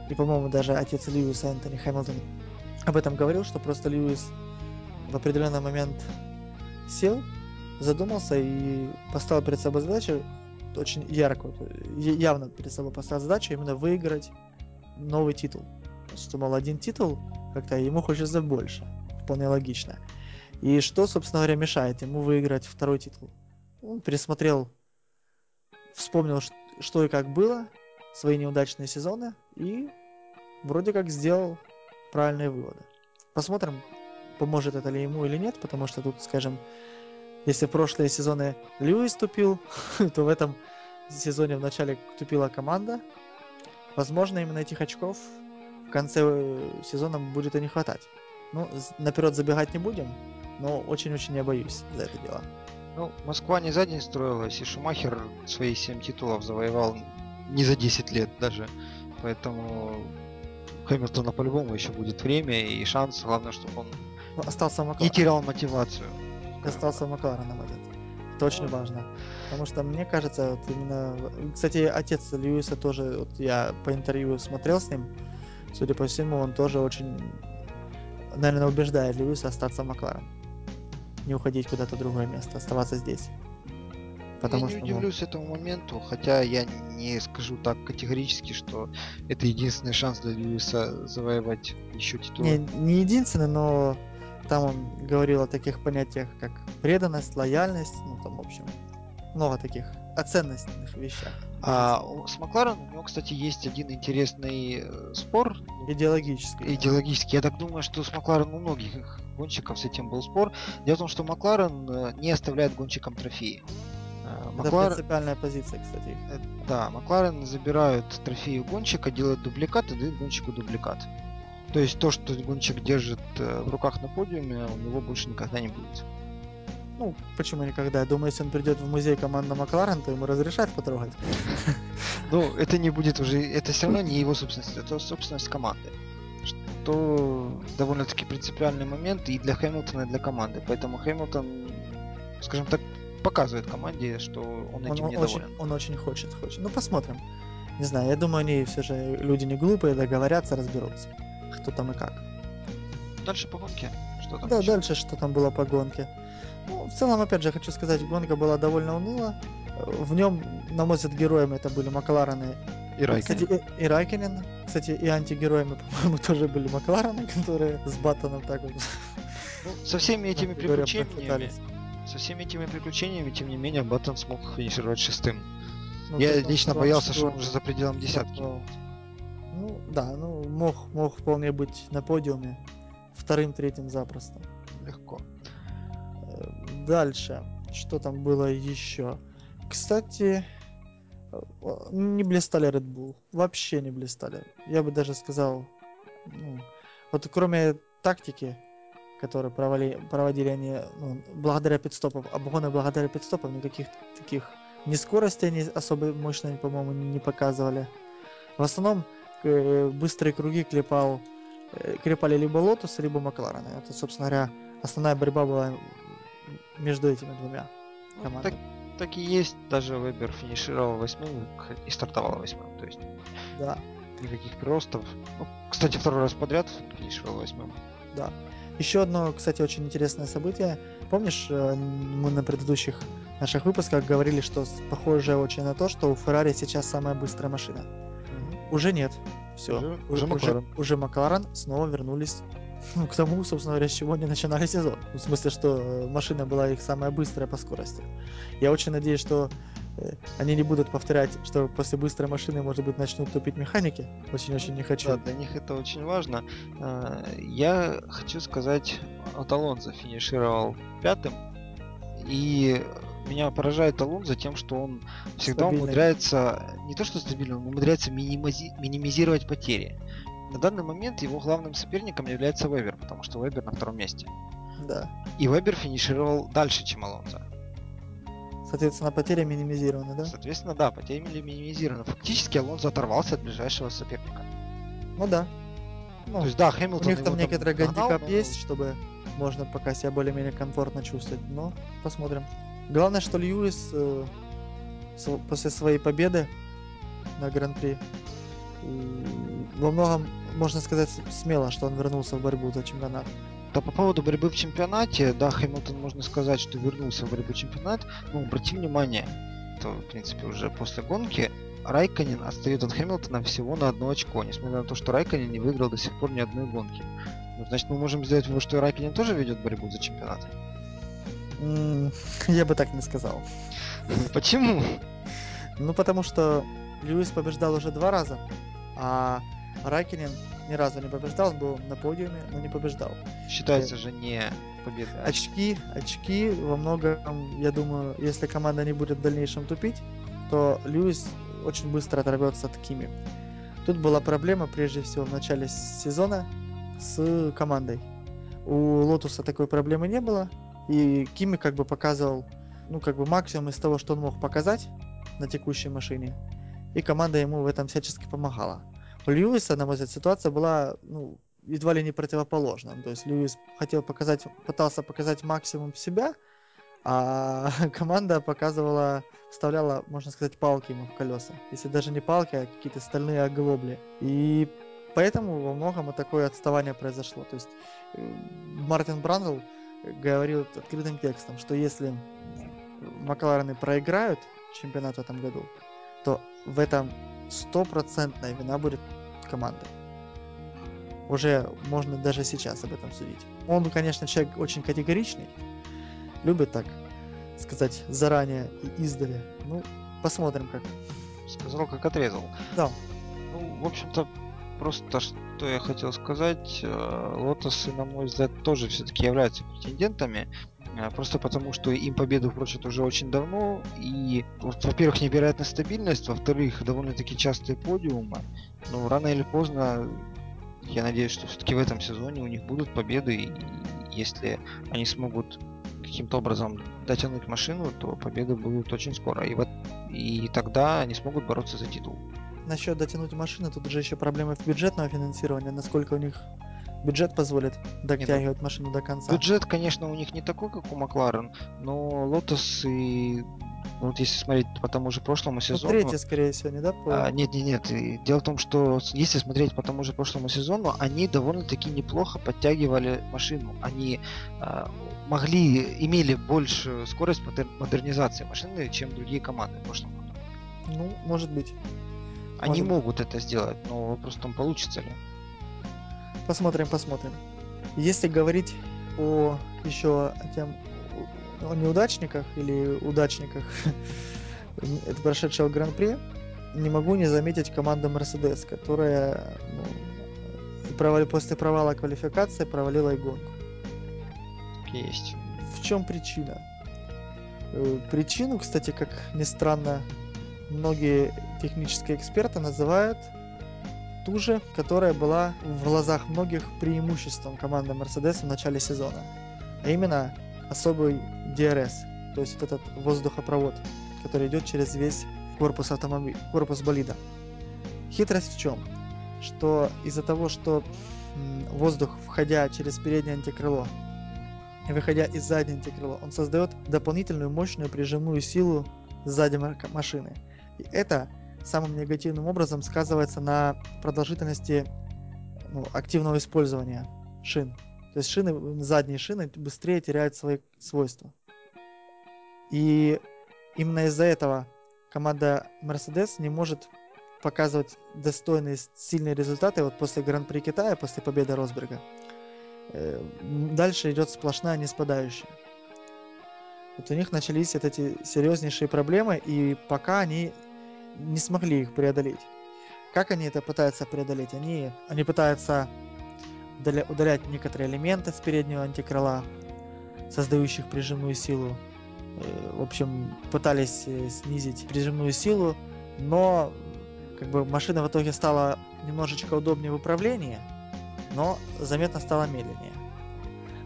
и, по-моему, даже отец Льюиса Энтони Хэмилтон об этом говорил, что просто Льюис в определенный момент сел, задумался и поставил перед собой задачу очень яркую, я- явно перед собой поставил задачу именно выиграть новый титул. Что, мол, один титул, как-то ему хочется больше. Вполне логично. И что, собственно говоря, мешает ему выиграть второй титул? Он пересмотрел, вспомнил, что и как было, свои неудачные сезоны, и вроде как сделал правильные выводы. Посмотрим, поможет это ли ему или нет, потому что тут, скажем, если в прошлые сезоны Льюис тупил, то в этом сезоне в начале тупила команда. Возможно, именно этих очков в конце э, сезона будет и не хватать. Ну, наперед забегать не будем, но очень-очень я боюсь за это дело. Ну, Москва не за день строилась, и Шумахер свои 7 титулов завоевал не за 10 лет даже. Поэтому Хэмилтона по-любому еще будет время и шанс. Главное, чтобы он остался не терял мотивацию. Остался Маклареном этот. Это очень ну, важно. Потому что мне кажется, вот именно... Кстати, отец Льюиса тоже, вот я по интервью смотрел с ним, судя по всему, он тоже очень, наверное, убеждает Льюиса остаться Макларен. Не уходить куда-то в другое место, оставаться здесь. Потому я не что, ну, удивлюсь этому моменту, хотя я не скажу так категорически, что это единственный шанс для Льюиса завоевать еще титул. Не, не единственный, но там он говорил о таких понятиях, как преданность, лояльность, ну там, в общем, много таких о ценностных вещах. А с Макларен у него, кстати, есть один интересный э, спор. Идеологический. Идеологический. Я так думаю, что с Макларен у многих гонщиков с этим был спор. Дело в том, что Макларен э, не оставляет гонщикам трофеи. Маклар... Это принципиальная позиция, кстати. Да, Макларен забирают трофеи у гонщика, делают дубликат и дают гонщику дубликат. То есть то, что гонщик держит в руках на подиуме, у него больше никогда не будет. Ну, почему никогда? Я думаю, если он придет в музей команды Макларен, то ему разрешат потрогать. Ну, это не будет уже, это все равно не его собственность, это собственность команды. Что довольно-таки принципиальный момент и для Хэмилтона, и для команды. Поэтому Хэмилтон, скажем так, показывает команде, что он этим он, недоволен. Очень, он очень хочет, хочет. Ну, посмотрим. Не знаю, я думаю, они все же люди не глупые, договорятся, разберутся. Кто там и как. Дальше по гонке? Что там да, еще? дальше что там было по гонке. Ну, в целом, опять же, хочу сказать, гонка была довольно уныла. В нем, на мой взгляд, героями это были Макларены и Райкинен. Кстати, и, и Райкинен. Кстати, и антигероями, по-моему, тоже были Макларены, которые с Баттоном так вот. Ну, со всеми этими приключениями, со всеми этими приключениями, тем не менее, Баттон смог финишировать шестым. Ну, Я лично боялся, что он уже за пределом десятки. Ну, да, ну, мог, мог вполне быть на подиуме. Вторым, третьим запросто. Легко. Дальше. Что там было еще? Кстати, не блистали Red Bull. Вообще не блистали. Я бы даже сказал, ну, вот кроме тактики, которую провали, проводили они ну, благодаря пидстопам, обгоны благодаря пидстопам, никаких таких ни скорости они особо мощно, по-моему, не показывали. В основном э, быстрые круги клепал, э, клепали либо Лотус, либо Макларен. Это, собственно говоря, основная борьба была между этими двумя ну, командами. Так, так и есть, даже Вебер финишировал восьмым и стартовал восьмым, то есть да. никаких приростов. Ну, кстати, второй раз подряд финишировал восьмым. Да. Еще одно, кстати, очень интересное событие. Помнишь, э, мы на предыдущих наших выпусках говорили, что похоже очень на то, что у Феррари сейчас самая быстрая машина. Mm-hmm. Уже нет. Все. Уже, уже, уже, уже Макларен снова вернулись ну, к тому, собственно говоря, с чего они начинали сезон. В смысле, что э, машина была их самая быстрая по скорости. Я очень надеюсь, что э, они не будут повторять, что после быстрой машины, может быть, начнут тупить механики. Очень-очень не хочу. Да, для них это очень важно. А, я хочу сказать, от Алонзо финишировал пятым. И меня поражает Алонзо тем, что он всегда Стабильный. умудряется, не то что стабильно, он умудряется минимизи- минимизировать потери. На данный момент его главным соперником является Вебер, потому что Вебер на втором месте. Да. И Вебер финишировал дальше, чем Алонсо. Соответственно, потери минимизированы, да? Соответственно, да, потери минимизированы. Фактически Алонсо оторвался от ближайшего соперника. Ну да. Ну, То есть, да, Хэмилтон... У них там некоторый гандикап но... есть, чтобы можно пока себя более-менее комфортно чувствовать. Но посмотрим. Главное, что Льюис э, после своей победы на Гран-при во многом можно сказать смело, что он вернулся в борьбу за чемпионат. Да, по поводу борьбы в чемпионате, да, Хэмилтон можно сказать, что вернулся в борьбу чемпионат. Ну, обрати внимание, то, в принципе, уже после гонки Райконин отстает от Хэмилтона всего на одно очко, несмотря на то, что Райконин не выиграл до сих пор ни одной гонки. Ну, значит, мы можем сделать вывод, что и Райконин тоже ведет борьбу за чемпионат. я бы так не сказал. Почему? Ну, потому что Льюис побеждал уже два раза, а Райкинен ни разу не побеждал, он был на подиуме, но не побеждал. Считается же не победа. Очки, очки во многом, я думаю, если команда не будет в дальнейшем тупить, то Льюис очень быстро оторвется от Кими. Тут была проблема, прежде всего, в начале сезона с командой. У Лотуса такой проблемы не было, и Кими как бы показывал, ну, как бы максимум из того, что он мог показать на текущей машине, и команда ему в этом всячески помогала. Льюиса, на мой взгляд, ситуация была, ну, едва ли не противоположна. То есть Льюис хотел показать, пытался показать максимум себя, а команда показывала, вставляла, можно сказать, палки ему в колеса. Если даже не палки, а какие-то стальные оглобли. И поэтому во многом и такое отставание произошло. То есть э, Мартин Брандл говорил открытым текстом, что если Макларены проиграют чемпионат в этом году, то в этом стопроцентная вина будет команды. Уже можно даже сейчас об этом судить. Он, конечно, человек очень категоричный, любит так сказать заранее и издали. Ну, посмотрим как. Сказал, как отрезал. Да. Ну, в общем-то, просто что я хотел сказать, э, Лотосы, на мой взгляд, тоже все-таки являются претендентами. Э, просто потому, что им победу вручат уже очень давно. И, во-первых, невероятная стабильность, во-вторых, довольно-таки частые подиумы. Но рано или поздно, я надеюсь, что все-таки в этом сезоне у них будут победы. И если они смогут каким-то образом дотянуть машину, то победы будут очень скоро. И, вот, и тогда они смогут бороться за титул. Насчет дотянуть машины, тут уже еще проблемы в бюджетного финансирования, насколько у них бюджет позволит дотягивать Нет, машину до конца. Бюджет, конечно, у них не такой, как у Макларен, но Lotus и вот если смотреть по тому же прошлому ну, сезону... Ну, третий, скорее всего, не да? По... А, нет, нет, нет. Дело в том, что если смотреть по тому же прошлому сезону, они довольно-таки неплохо подтягивали машину. Они а, могли, имели большую скорость модернизации машины, чем другие команды в прошлом году. Ну, может быть. Они может... могут это сделать, но вопрос в том, получится ли. Посмотрим, посмотрим. Если говорить о еще о тем о неудачниках или удачниках это прошедшего гран-при, не могу не заметить команду Mercedes, которая ну, провали, после провала квалификации провалила и гонку. Есть. В чем причина? Э, причину, кстати, как ни странно, многие технические эксперты называют ту же, которая была в глазах многих преимуществом команды Mercedes в начале сезона. А именно особый DRS, то есть вот этот воздухопровод, который идет через весь корпус автомобиля, корпус болида. Хитрость в чем? Что из-за того, что воздух, входя через переднее антикрыло выходя из заднего антикрыла, он создает дополнительную мощную прижимную силу сзади машины. И это самым негативным образом сказывается на продолжительности ну, активного использования шин. То есть шины, задние шины быстрее теряют свои свойства. И именно из-за этого команда Mercedes не может показывать достойные, сильные результаты вот после Гран-при Китая, после победы Росберга. Э, дальше идет сплошная неспадающая. Вот у них начались вот эти серьезнейшие проблемы, и пока они не смогли их преодолеть. Как они это пытаются преодолеть? Они, они пытаются удалять некоторые элементы с переднего антикрыла, создающих прижимную силу. Э, в общем, пытались э, снизить прижимную силу, но как бы машина в итоге стала немножечко удобнее в управлении, но заметно стала медленнее.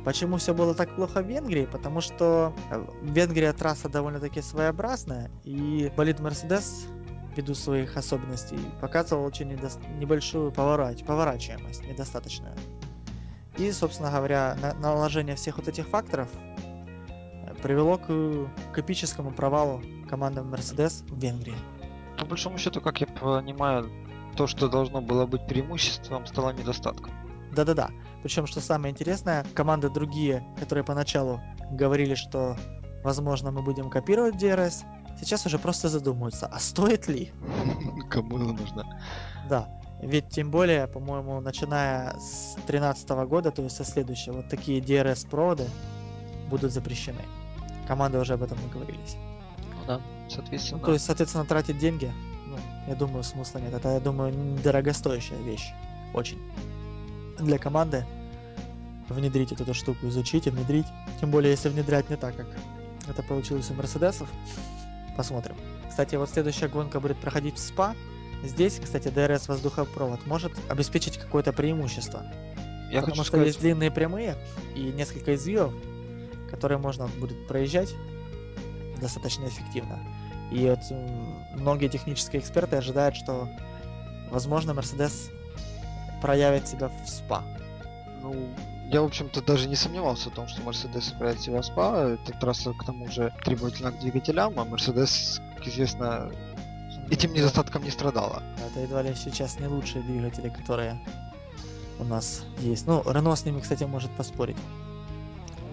Почему все было так плохо в Венгрии? Потому что э, Венгрия трасса довольно-таки своеобразная, и болид Мерседес ввиду своих особенностей показывал очень недо... небольшую поворач... поворачиваемость, недостаточную. И, собственно говоря, на... наложение всех вот этих факторов э, привело к, к эпическому провалу команды Mercedes в Венгрии. По большому счету, как я понимаю, то, что должно было быть преимуществом, стало недостатком. Да-да-да. Причем, что самое интересное, команды другие, которые поначалу говорили, что возможно мы будем копировать DRS, сейчас уже просто задумываются, а стоит ли? Кому она нужна? Да. Ведь тем более, по-моему, начиная с 2013 года, то есть со следующего, вот такие DRS-проводы будут запрещены. Команды уже об этом наговорились. Ну да, соответственно. Ну, то есть, соответственно, тратить деньги, ну, я думаю, смысла нет. Это, я думаю, дорогостоящая вещь. Очень. Для команды внедрить вот эту штуку, изучить и внедрить. Тем более, если внедрять не так, как это получилось у Мерседесов. Посмотрим. Кстати, вот следующая гонка будет проходить в Спа. Здесь, кстати, ДРС воздухопровод может обеспечить какое-то преимущество. Я потому хочу что сказать, есть длинные прямые и несколько извивов, которые можно будет проезжать достаточно эффективно. И вот многие технические эксперты ожидают, что, возможно, Мерседес проявит себя в СПА. ну, я, в общем-то, даже не сомневался в том, что Мерседес играет себя спа. Эта трасса, к тому же, требовательна к двигателям, а Мерседес, как известно, этим недостатком не страдала. Это едва ли сейчас не лучшие двигатели, которые у нас есть. Ну, Рено с ними, кстати, может поспорить.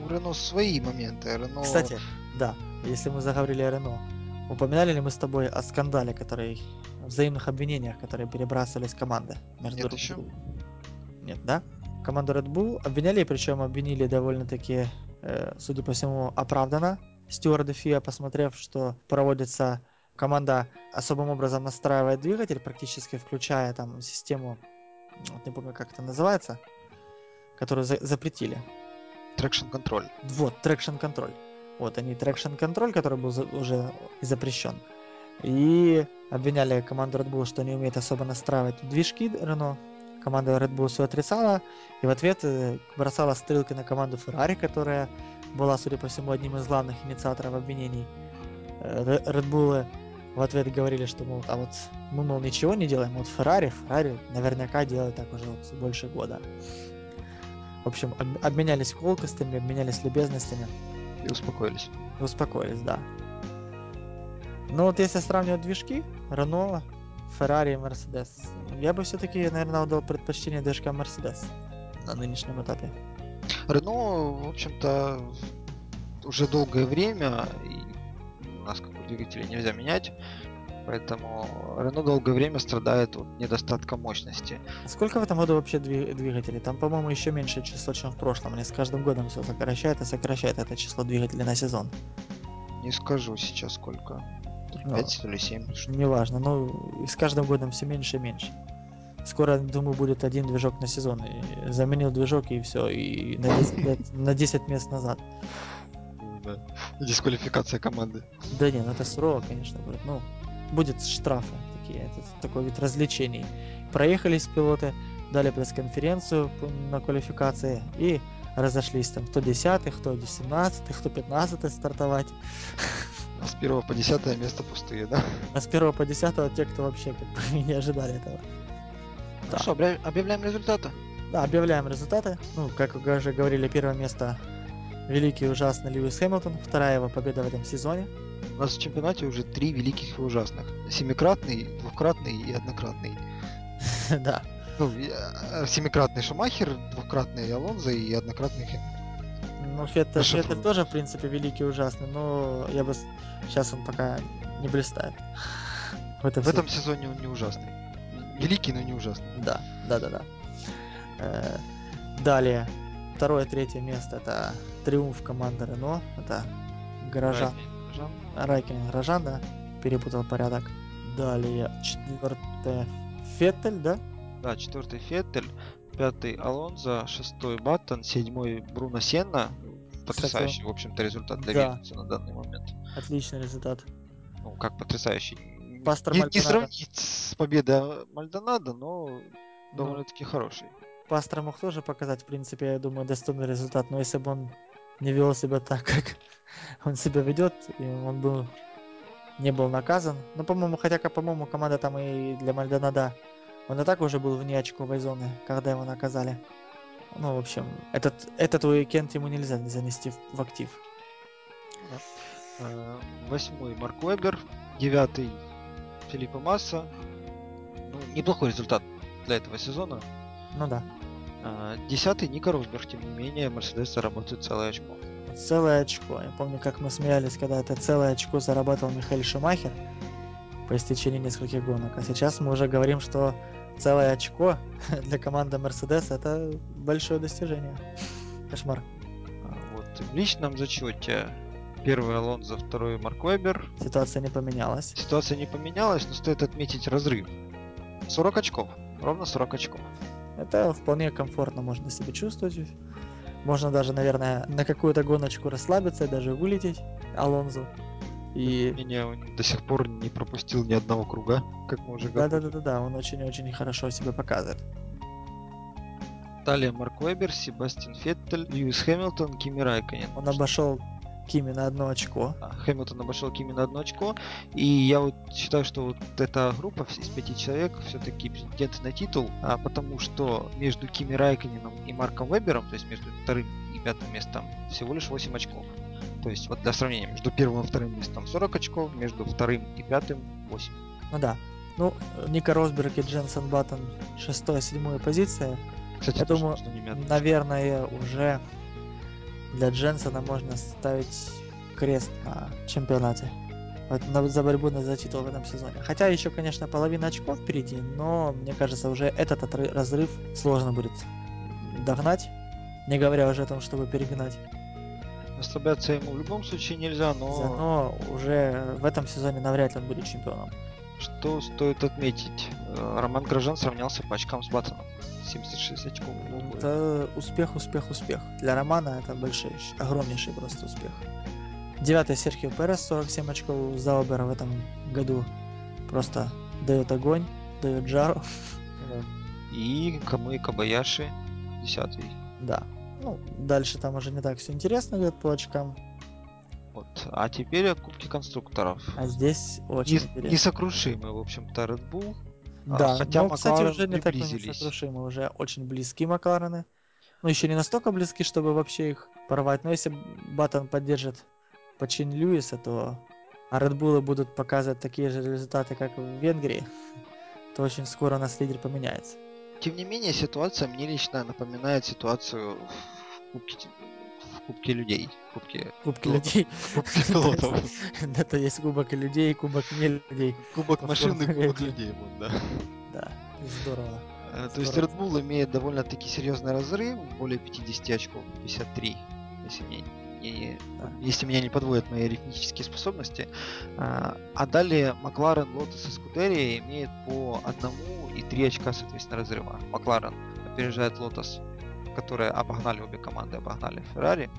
У Рено свои моменты. Рено... Кстати, да, если мы заговорили о Рено, упоминали ли мы с тобой о скандале, который взаимных обвинениях, которые перебрасывались команды между Нет еще. Нет, да? Команду Red Bull обвиняли, причем обвинили довольно-таки, э, судя по всему, оправданно. Стюарды ФИА, посмотрев, что проводится команда особым образом настраивает двигатель, практически включая там систему, вот не помню, как это называется, которую за- запретили. Traction control. Вот, traction control. Вот они, traction control, который был за- уже запрещен. И обвиняли команду Red Bull, что не умеет особо настраивать движки Renault. Команда Red Bull все отрицала, и в ответ э, бросала стрелки на команду Ferrari, которая была, судя по всему, одним из главных инициаторов обвинений. Э, Red Bull в ответ говорили, что, мол, а вот мы, мол, ничего не делаем, вот Ferrari, Ferrari наверняка делает так уже вот больше года. В общем, об- обменялись колкостями, обменялись любезностями И успокоились. и успокоились, да. Но вот если сравнивать движки, Renault, Ferrari и Mercedes, я бы все-таки, наверное, отдал предпочтение движкам Mercedes на нынешнем этапе. Рено, в общем-то, уже долгое время, и у нас как бы двигатели нельзя менять, поэтому Рено долгое время страдает от недостатка мощности. А Сколько в этом году вообще дви- двигателей? Там, по-моему, еще меньше число, чем в прошлом. Они с каждым годом все сокращает и сокращает это число двигателей на сезон. Не скажу сейчас сколько. Ну, 5 то ли 7. Неважно, но и с каждым годом все меньше и меньше. Скоро, думаю, будет один движок на сезон. И заменил движок и все, и на 10, лет- на 10 мест назад. Дисквалификация команды. Да не, ну это сурово, конечно, будет. Ну, будет штрафы такие, это такой вид развлечений. Проехались пилоты, дали пресс-конференцию на квалификации и разошлись там кто 10 кто 17 кто 15 стартовать. А с 1 по 10 место пустые, да? А с 1 по 10 те, кто вообще как бы не ожидали этого. Что, обля- объявляем результаты. Да, объявляем результаты. Ну, как уже говорили, первое место великий и ужасный Льюис Хэмилтон, вторая его победа в этом сезоне. У нас в чемпионате уже три великих и ужасных. Семикратный, двухкратный и однократный. да. Ну, семикратный Шумахер, двухкратный Алонзо и однократный Хэмилтон. Ну, Феттель. Феттель тоже, в принципе, великий и ужасный, но я бы... Сейчас он пока не блистает. В этом, В этом сезоне он не ужасный. Великий, но не ужасный. Да, да, да, да. Э, Далее, второе, третье место это триумф команды Рено. Это горожан. Райкин, Жан. Райкин Грожан, да, перепутал порядок. Далее, четвертое Феттель, да? Да, четвертый Феттель, пятый Алонзо, шестой Баттон, седьмой Бруно Сенна. Потрясающий, в общем-то, результат для Да. Вильямса на данный момент. Отличный результат. Ну, как потрясающий. Пастор не, не сравнить с победой Мальдонадо, но Ну, довольно-таки хороший. Пастор мог тоже показать, в принципе, я думаю, достойный результат, но если бы он не вел себя так, как он себя ведет, и он был не был наказан. Ну, по-моему, хотя, по-моему, команда там и для Мальдонада, он и так уже был вне очковой зоны, когда его наказали. Ну, в общем, этот, этот уикенд ему нельзя занести в- актив. Э, Восьмой Марк Вебер, девятый Филиппа Масса. Ну, неплохой результат для этого сезона. Ну да. А, Десятый Ника Росберг, тем не менее, Мерседес заработает целое очко. Целое очко. Я помню, как мы смеялись, когда это целое очко зарабатывал Михаил Шумахер по истечении нескольких гонок. А сейчас мы уже говорим, что целое очко для команды Mercedes это большое достижение. Кошмар. А, Вот. В личном зачете первый Алонзо, второй Марк Вебер. Ситуация не поменялась. Ситуация не поменялась, но стоит отметить разрыв. 40 очков. Ровно 40 очков. Это вполне комфортно можно себя чувствовать. Можно даже, наверное, на какую-то гоночку расслабиться и даже вылететь Алонзо. И Не, он до сих пор не пропустил ни одного круга, как мы уже говорили. да, да, да, он очень-очень хорошо себя показывает. Далее Марк Вебер, Себастьян Феттель, Льюис Хэмилтон, Кими Райконен. Он обошел Кими на одно очко. Хэмилтон обошел Кими на одно очко. И я вот считаю, что вот эта группа из пяти человек все-таки претенденты на титул, а, потому что между Кими Райконеном и Марком Вебером, то есть между вторым и пятым местом, всего лишь 8 очков. То есть вот для сравнения, между первым и вторым местом 40 очков, между вторым и пятым 8. Ну да. Ну, Ника Росберг и Дженсен Баттон шестая, седьмая позиция. Кстати, Я думаю. Наверное, уже для Дженсона можно ставить крест на чемпионате. За борьбу на- за титул в этом сезоне. Хотя еще, конечно, половина очков впереди, но мне кажется, уже этот разрыв сложно будет догнать. Не говоря уже о том, чтобы перегнать. Расслабляться ему в любом случае нельзя, но Но уже в этом сезоне навряд ли он будет чемпионом. что стоит отметить, э, Роман Грожан сравнялся по очкам с Баттоном. 76 очков. у него. Это успех, успех, успех. Для Романа это большой, огромнейший просто успех. Девятый Серхио Перес, 47 очков Заубера в этом году. Просто дает огонь, дает жару. И Камы Кабаяши, 10 Да. Ну, дальше там уже не так все интересно идет по очкам. Вот. А теперь о Кубке конструкторов. А здесь очень Не- интересно. несокрушимый, в общем-то, Red Bull. а, Да, хотя но, кстати, Макларен уже не так несокрушимы, уже очень близки Макларены. Ну, еще не настолько близки, чтобы вообще их порвать. Но если Баттон поддержит почин Льюиса, то а Bull будут показывать такие же результаты, как в Венгрии, то очень скоро у нас лидер поменяется. Тем не менее, ситуация мне лично напоминает ситуацию в Кубке, в Кубке людей. В Кубке, Кубки пилотов. людей. В Кубке пилотов. Это есть кубок людей, кубок не людей. Кубок машин и кубок 1. людей. Вот, да. Да, здорово. Э, То есть. Red Bull имеет довольно-таки серьезный разрыв, более 50 очков, 53, если, не- Да. если меня не подводят мои арифметические способности. А, а далее Макларен, Лотос и Скудерия имеют по одному и три очка, соответственно, разрыва. Макларен опережает Лотус, которые обогнали обе команды, обогнали Феррари.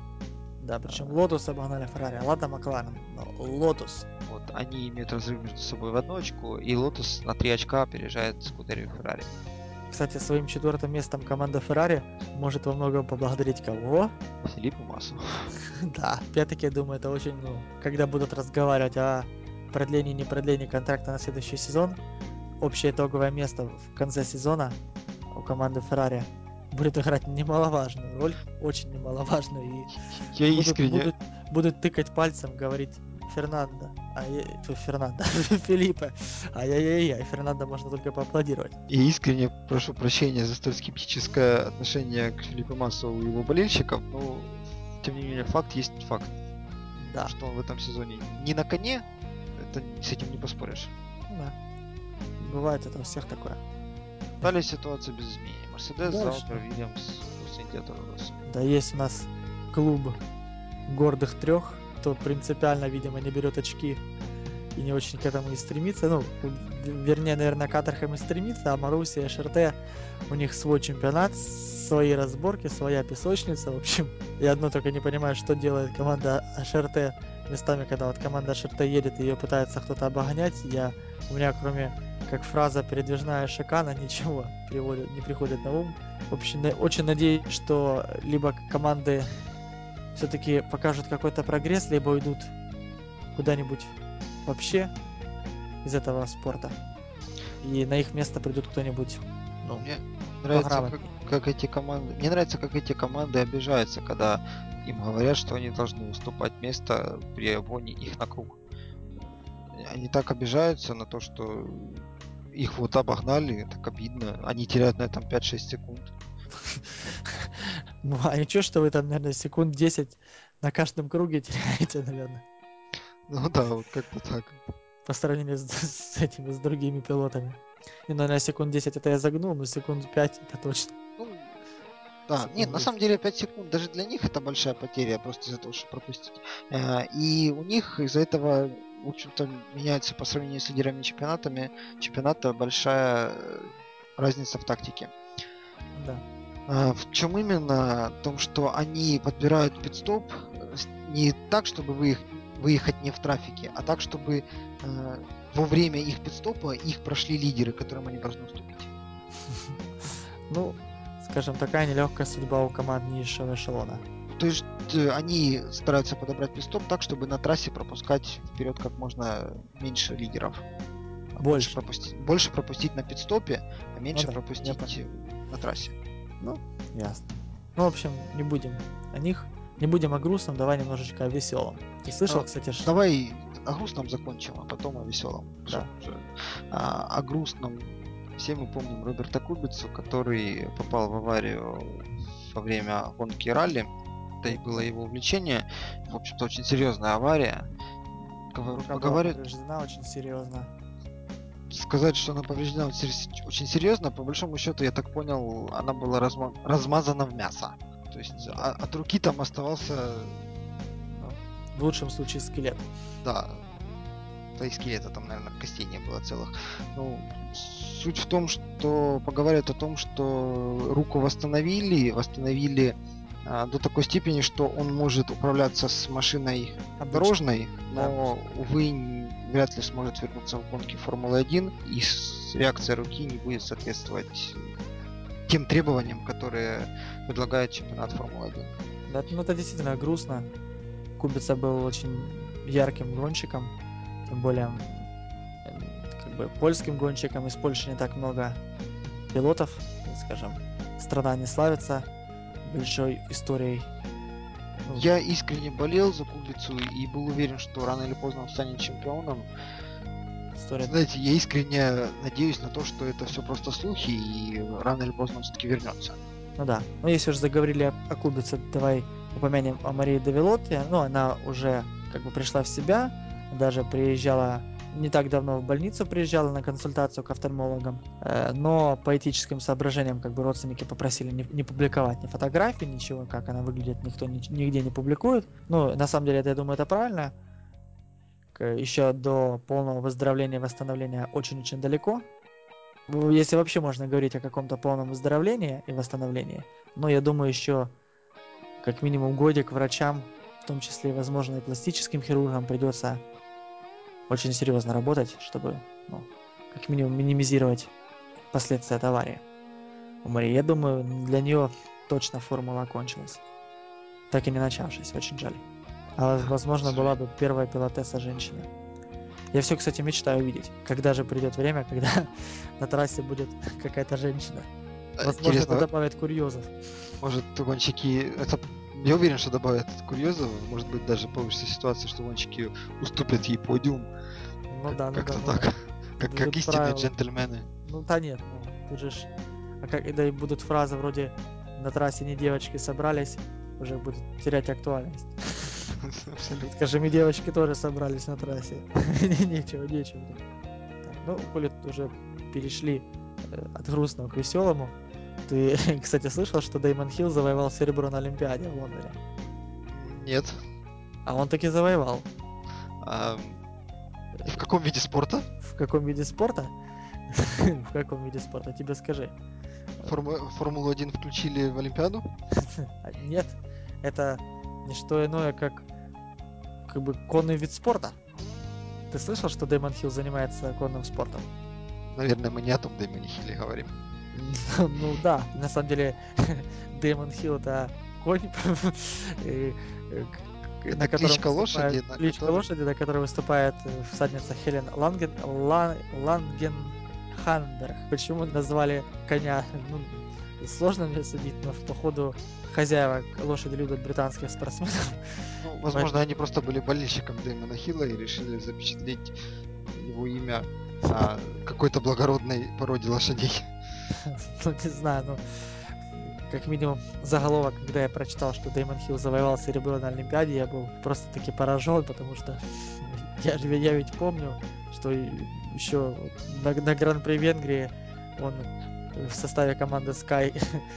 Да, причем Лотус обогнали Феррари. Ладно, Макларен, но Лотус. Вот, они имеют разрыв между собой в одну очку, и Лотус на три очка опережает Скудерию и Феррари. Кстати, своим четвертым местом команда Феррари может во многом поблагодарить кого? Филиппу Массу. Да, опять-таки, я думаю, это очень, ну, когда будут разговаривать о продлении не продлении контракта на следующий сезон, общее итоговое место в конце сезона у команды Феррари будет играть немаловажную роль, очень немаловажную, и Я будут, искренне... будут, будут тыкать пальцем, говорить Фернандо, а я, Фернандо, Филиппе, ай-яй-яй, Фернандо можно только поаплодировать. Я искренне прошу прощения за столь скептическое отношение к Филиппу Массу и его болельщикам, но тем не менее факт есть факт. Да, Что он в этом сезоне не на коне, это с этим не поспоришь. ну да. Бывает это у всех такое. Далее ситуация без изменений. Мерседес, Дальше. Заутер, Вильямс, Торрес. Да, есть у нас клуб гордых трех, кто принципиально, видимо, не берет очки и не очень к этому и стремится. Ну, вернее, наверное, к Атрахам и стремится, а Маруси и ШРТ, у них свой чемпионат, свои разборки, своя песочница. В общем, я одно только не понимаю, что делает команда ШРТ местами, когда вот команда ШРТ едет, ее пытается кто-то обогнять. Я, у меня кроме как фраза передвижная шикана ничего переводит, не приходит на ум. В общем, очень надеюсь, что либо команды все-таки покажут какой-то прогресс, либо уйдут куда-нибудь вообще из этого спорта. И на их место придут кто-нибудь, ну, Мне нравится, как, как эти команды. Мне нравится, как эти команды обижаются, когда им говорят, что они должны уступать место при обгоне их на круг. Они так обижаются на то, что их вот обогнали, так обидно. Они теряют на этом 5-6 секунд. Ну, а ничего, что вы там, наверное, секунд 10 на каждом круге теряете, наверное, Ну да, вот как-то так. по сравнению с, с этими, с другими пилотами. И, наверное, секунд 10 это я загнул, но секунд 5 это точно. Ну, да, Секунд нет, на 10. самом деле 5 секунд даже для них это большая потеря, просто из-за того, что пропустить. Э, И у них из-за этого, в общем-то, меняется по сравнению с лидерами чемпионатами, чемпионата большая э, разница в тактике. Да. А, в чем именно? В том, что они подбирают пидстоп э, не так, чтобы вы их выехать не в трафике, а так, чтобы э, во время их пидстопа их прошли лидеры, которым они должны уступить. Ну, скажем, такая нелегкая судьба у команд низшего эшелона. То есть э, они стараются подобрать пидстоп так, чтобы на трассе пропускать вперед как можно меньше лидеров. А Больше. пропустить, больше пропустить на пидстопе, а меньше да, я пропустить на трассе. Ну, ясно. Ну, в общем, не будем о них. Не будем о грустном, давай немножечко о веселом. Ты слышал, А, кстати, что... Давай о грустном закончим, а потом о веселом. Да. А, о грустном. Все мы помним Роберта Кубицу, который попал в аварию во время гонки ралли. Это и было его увлечение. В общем-то, очень серьезная авария. Рука была повреждена очень серьезно. Сказать, что она повреждена очень сер- очень серьезно, по большому счету, я так понял, она была разма- размазана в мясо. То есть а- от руки там оставался В лучшем случае скелет. Да. Да и скелета там, наверное, костей не было целых. Ну, суть в том, что поговорят о том, что руку восстановили, восстановили до такой степени, что он может управляться с машиной Обычно. дорожной, Да. но, увы, н- вряд ли сможет вернуться в гонки Формулы-1, и реакция руки не будет соответствовать тем требованиям, которые предлагает чемпионат Формулы-1. Да, ну это действительно грустно. Кубица был очень ярким гонщиком, тем более как бы польским гонщиком. Из Польши не так много пилотов, скажем. Страна не славится большой историей. Я искренне болел за Кубицу и был уверен, что рано или поздно он станет чемпионом. история Знаете, я искренне надеюсь на то, что это все просто слухи, и рано или поздно он все-таки вернется. Ну да. Ну если уже заговорили о, о Кубице, давай упомянем о Марии де Виллоте. Ну, она уже как бы пришла в себя, даже приезжала не так давно в больницу приезжала на консультацию к офтальмологам, Э, но по этическим соображениям как бы родственники попросили не, не публиковать ни фотографии, ничего, как она выглядит, никто ни- нигде не публикует. Ну, на самом деле, это, я думаю, это правильно. Еще до полного выздоровления и восстановления очень-очень далеко. Если вообще можно говорить о каком-то полном выздоровлении и восстановлении, но я думаю, еще как минимум годик врачам, в том числе, возможно, и пластическим хирургам придется очень серьезно работать, чтобы, ну, как минимум, минимизировать последствия от аварии. У Марии, я думаю, для нее точно формула окончилась. Так и не начавшись, очень жаль. А возможно, была бы первая пилотесса женщина. Я все, кстати, мечтаю увидеть. Когда же придет время, когда на трассе будет какая-то женщина. А, Возможно, это добавит курьезов. может гонщики... Это... Я уверен, что добавят курьезов, может быть даже получится ситуация, что гонщики уступят ей подиум. Ну Как- да, ну Как-то да, ну так. да. Как, как истинные правила. джентльмены. Ну да нет, ну тут же. А как, да и будут фразы вроде «на трассе не девочки собрались», уже будут терять актуальность. Абсолютно. Скажи, мы девочки тоже собрались на трассе. Не- Нечего, нечего. Ну, коли уже перешли э, от грустного к веселому, ты, кстати, слышал, что Деймон Хилл завоевал серебро на Олимпиаде в Лондоне? Нет. А он таки завоевал. А, в каком виде спорта? В каком виде спорта? В каком виде спорта? Тебе скажи. Форму- Формулу-1 включили в Олимпиаду? А, Нет, это не что иное, как как бы конный вид спорта. Ты слышал, что Дэймон Хилл занимается конным спортом? Наверное, мы не о том Дэймоне Хилле говорим. Ну да, на самом деле Дэймон Хилл это конь, э, на котором кличка лошади, на кличка которой- лошади, на которой выступает э, всадница Хелен Ланген, Ла- Лангенханберг. Почему назвали коня? Ну, сложно мне судить, но походу хозяева лошади любят британских спортсменов. Ну, возможно, они просто были болельщиком Дэймона Хилла и решили запечатлеть его имя на какой-то благородной породе лошадей. Ну, не знаю, ну, как минимум, заголовок, когда я прочитал, что Дэймон Хилл завоевал серебро на Олимпиаде, я был просто таки поражен, потому что я, я ведь помню, что еще на, на Гран-при Венгрии он в составе команды Sky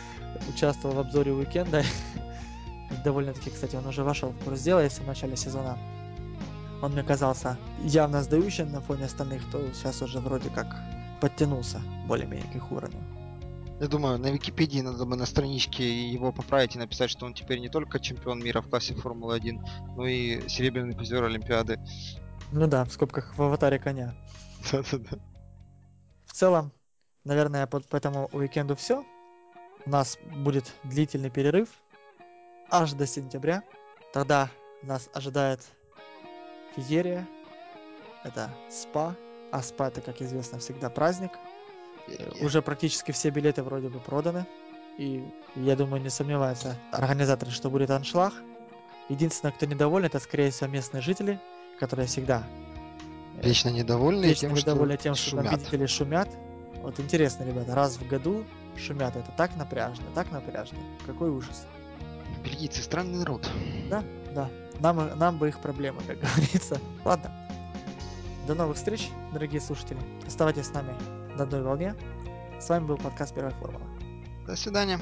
участвовал в обзоре уикенда. Довольно-таки, кстати, он уже вошел в курс дела, если в начале сезона он мне казался явно сдающим на фоне остальных, то сейчас уже вроде как подтянулся более-менее к их уровню. Я думаю, на Википедии надо бы на страничке его поправить и написать, что он теперь не только чемпион мира в классе Формулы-1, но и серебряный призер Олимпиады. Ну да, в скобках в аватаре коня. Да-да-да. В целом, наверное, по, по этому уикенду все. У нас будет длительный перерыв аж до сентября. Тогда нас ожидает феерия. Это спа. А спа это, как известно, всегда праздник. Уже практически все билеты вроде бы проданы. И я думаю, не сомневаются организаторы, что будет аншлаг. Единственное, кто недоволен, это, скорее всего, местные жители, которые всегда э, Вечно недовольны вечно тем, недовольны что тем, что шумят. победители шумят. Вот интересно, ребята, раз в году шумят. Это так напряжно, так напряжно. Какой ужас. Бельгийцы странный народ. Да, да. Нам, нам бы их проблемы, как говорится. Ладно. До новых встреч, дорогие слушатели. Оставайтесь с нами на одной волне. С вами был подкаст Первой Формулы. До свидания.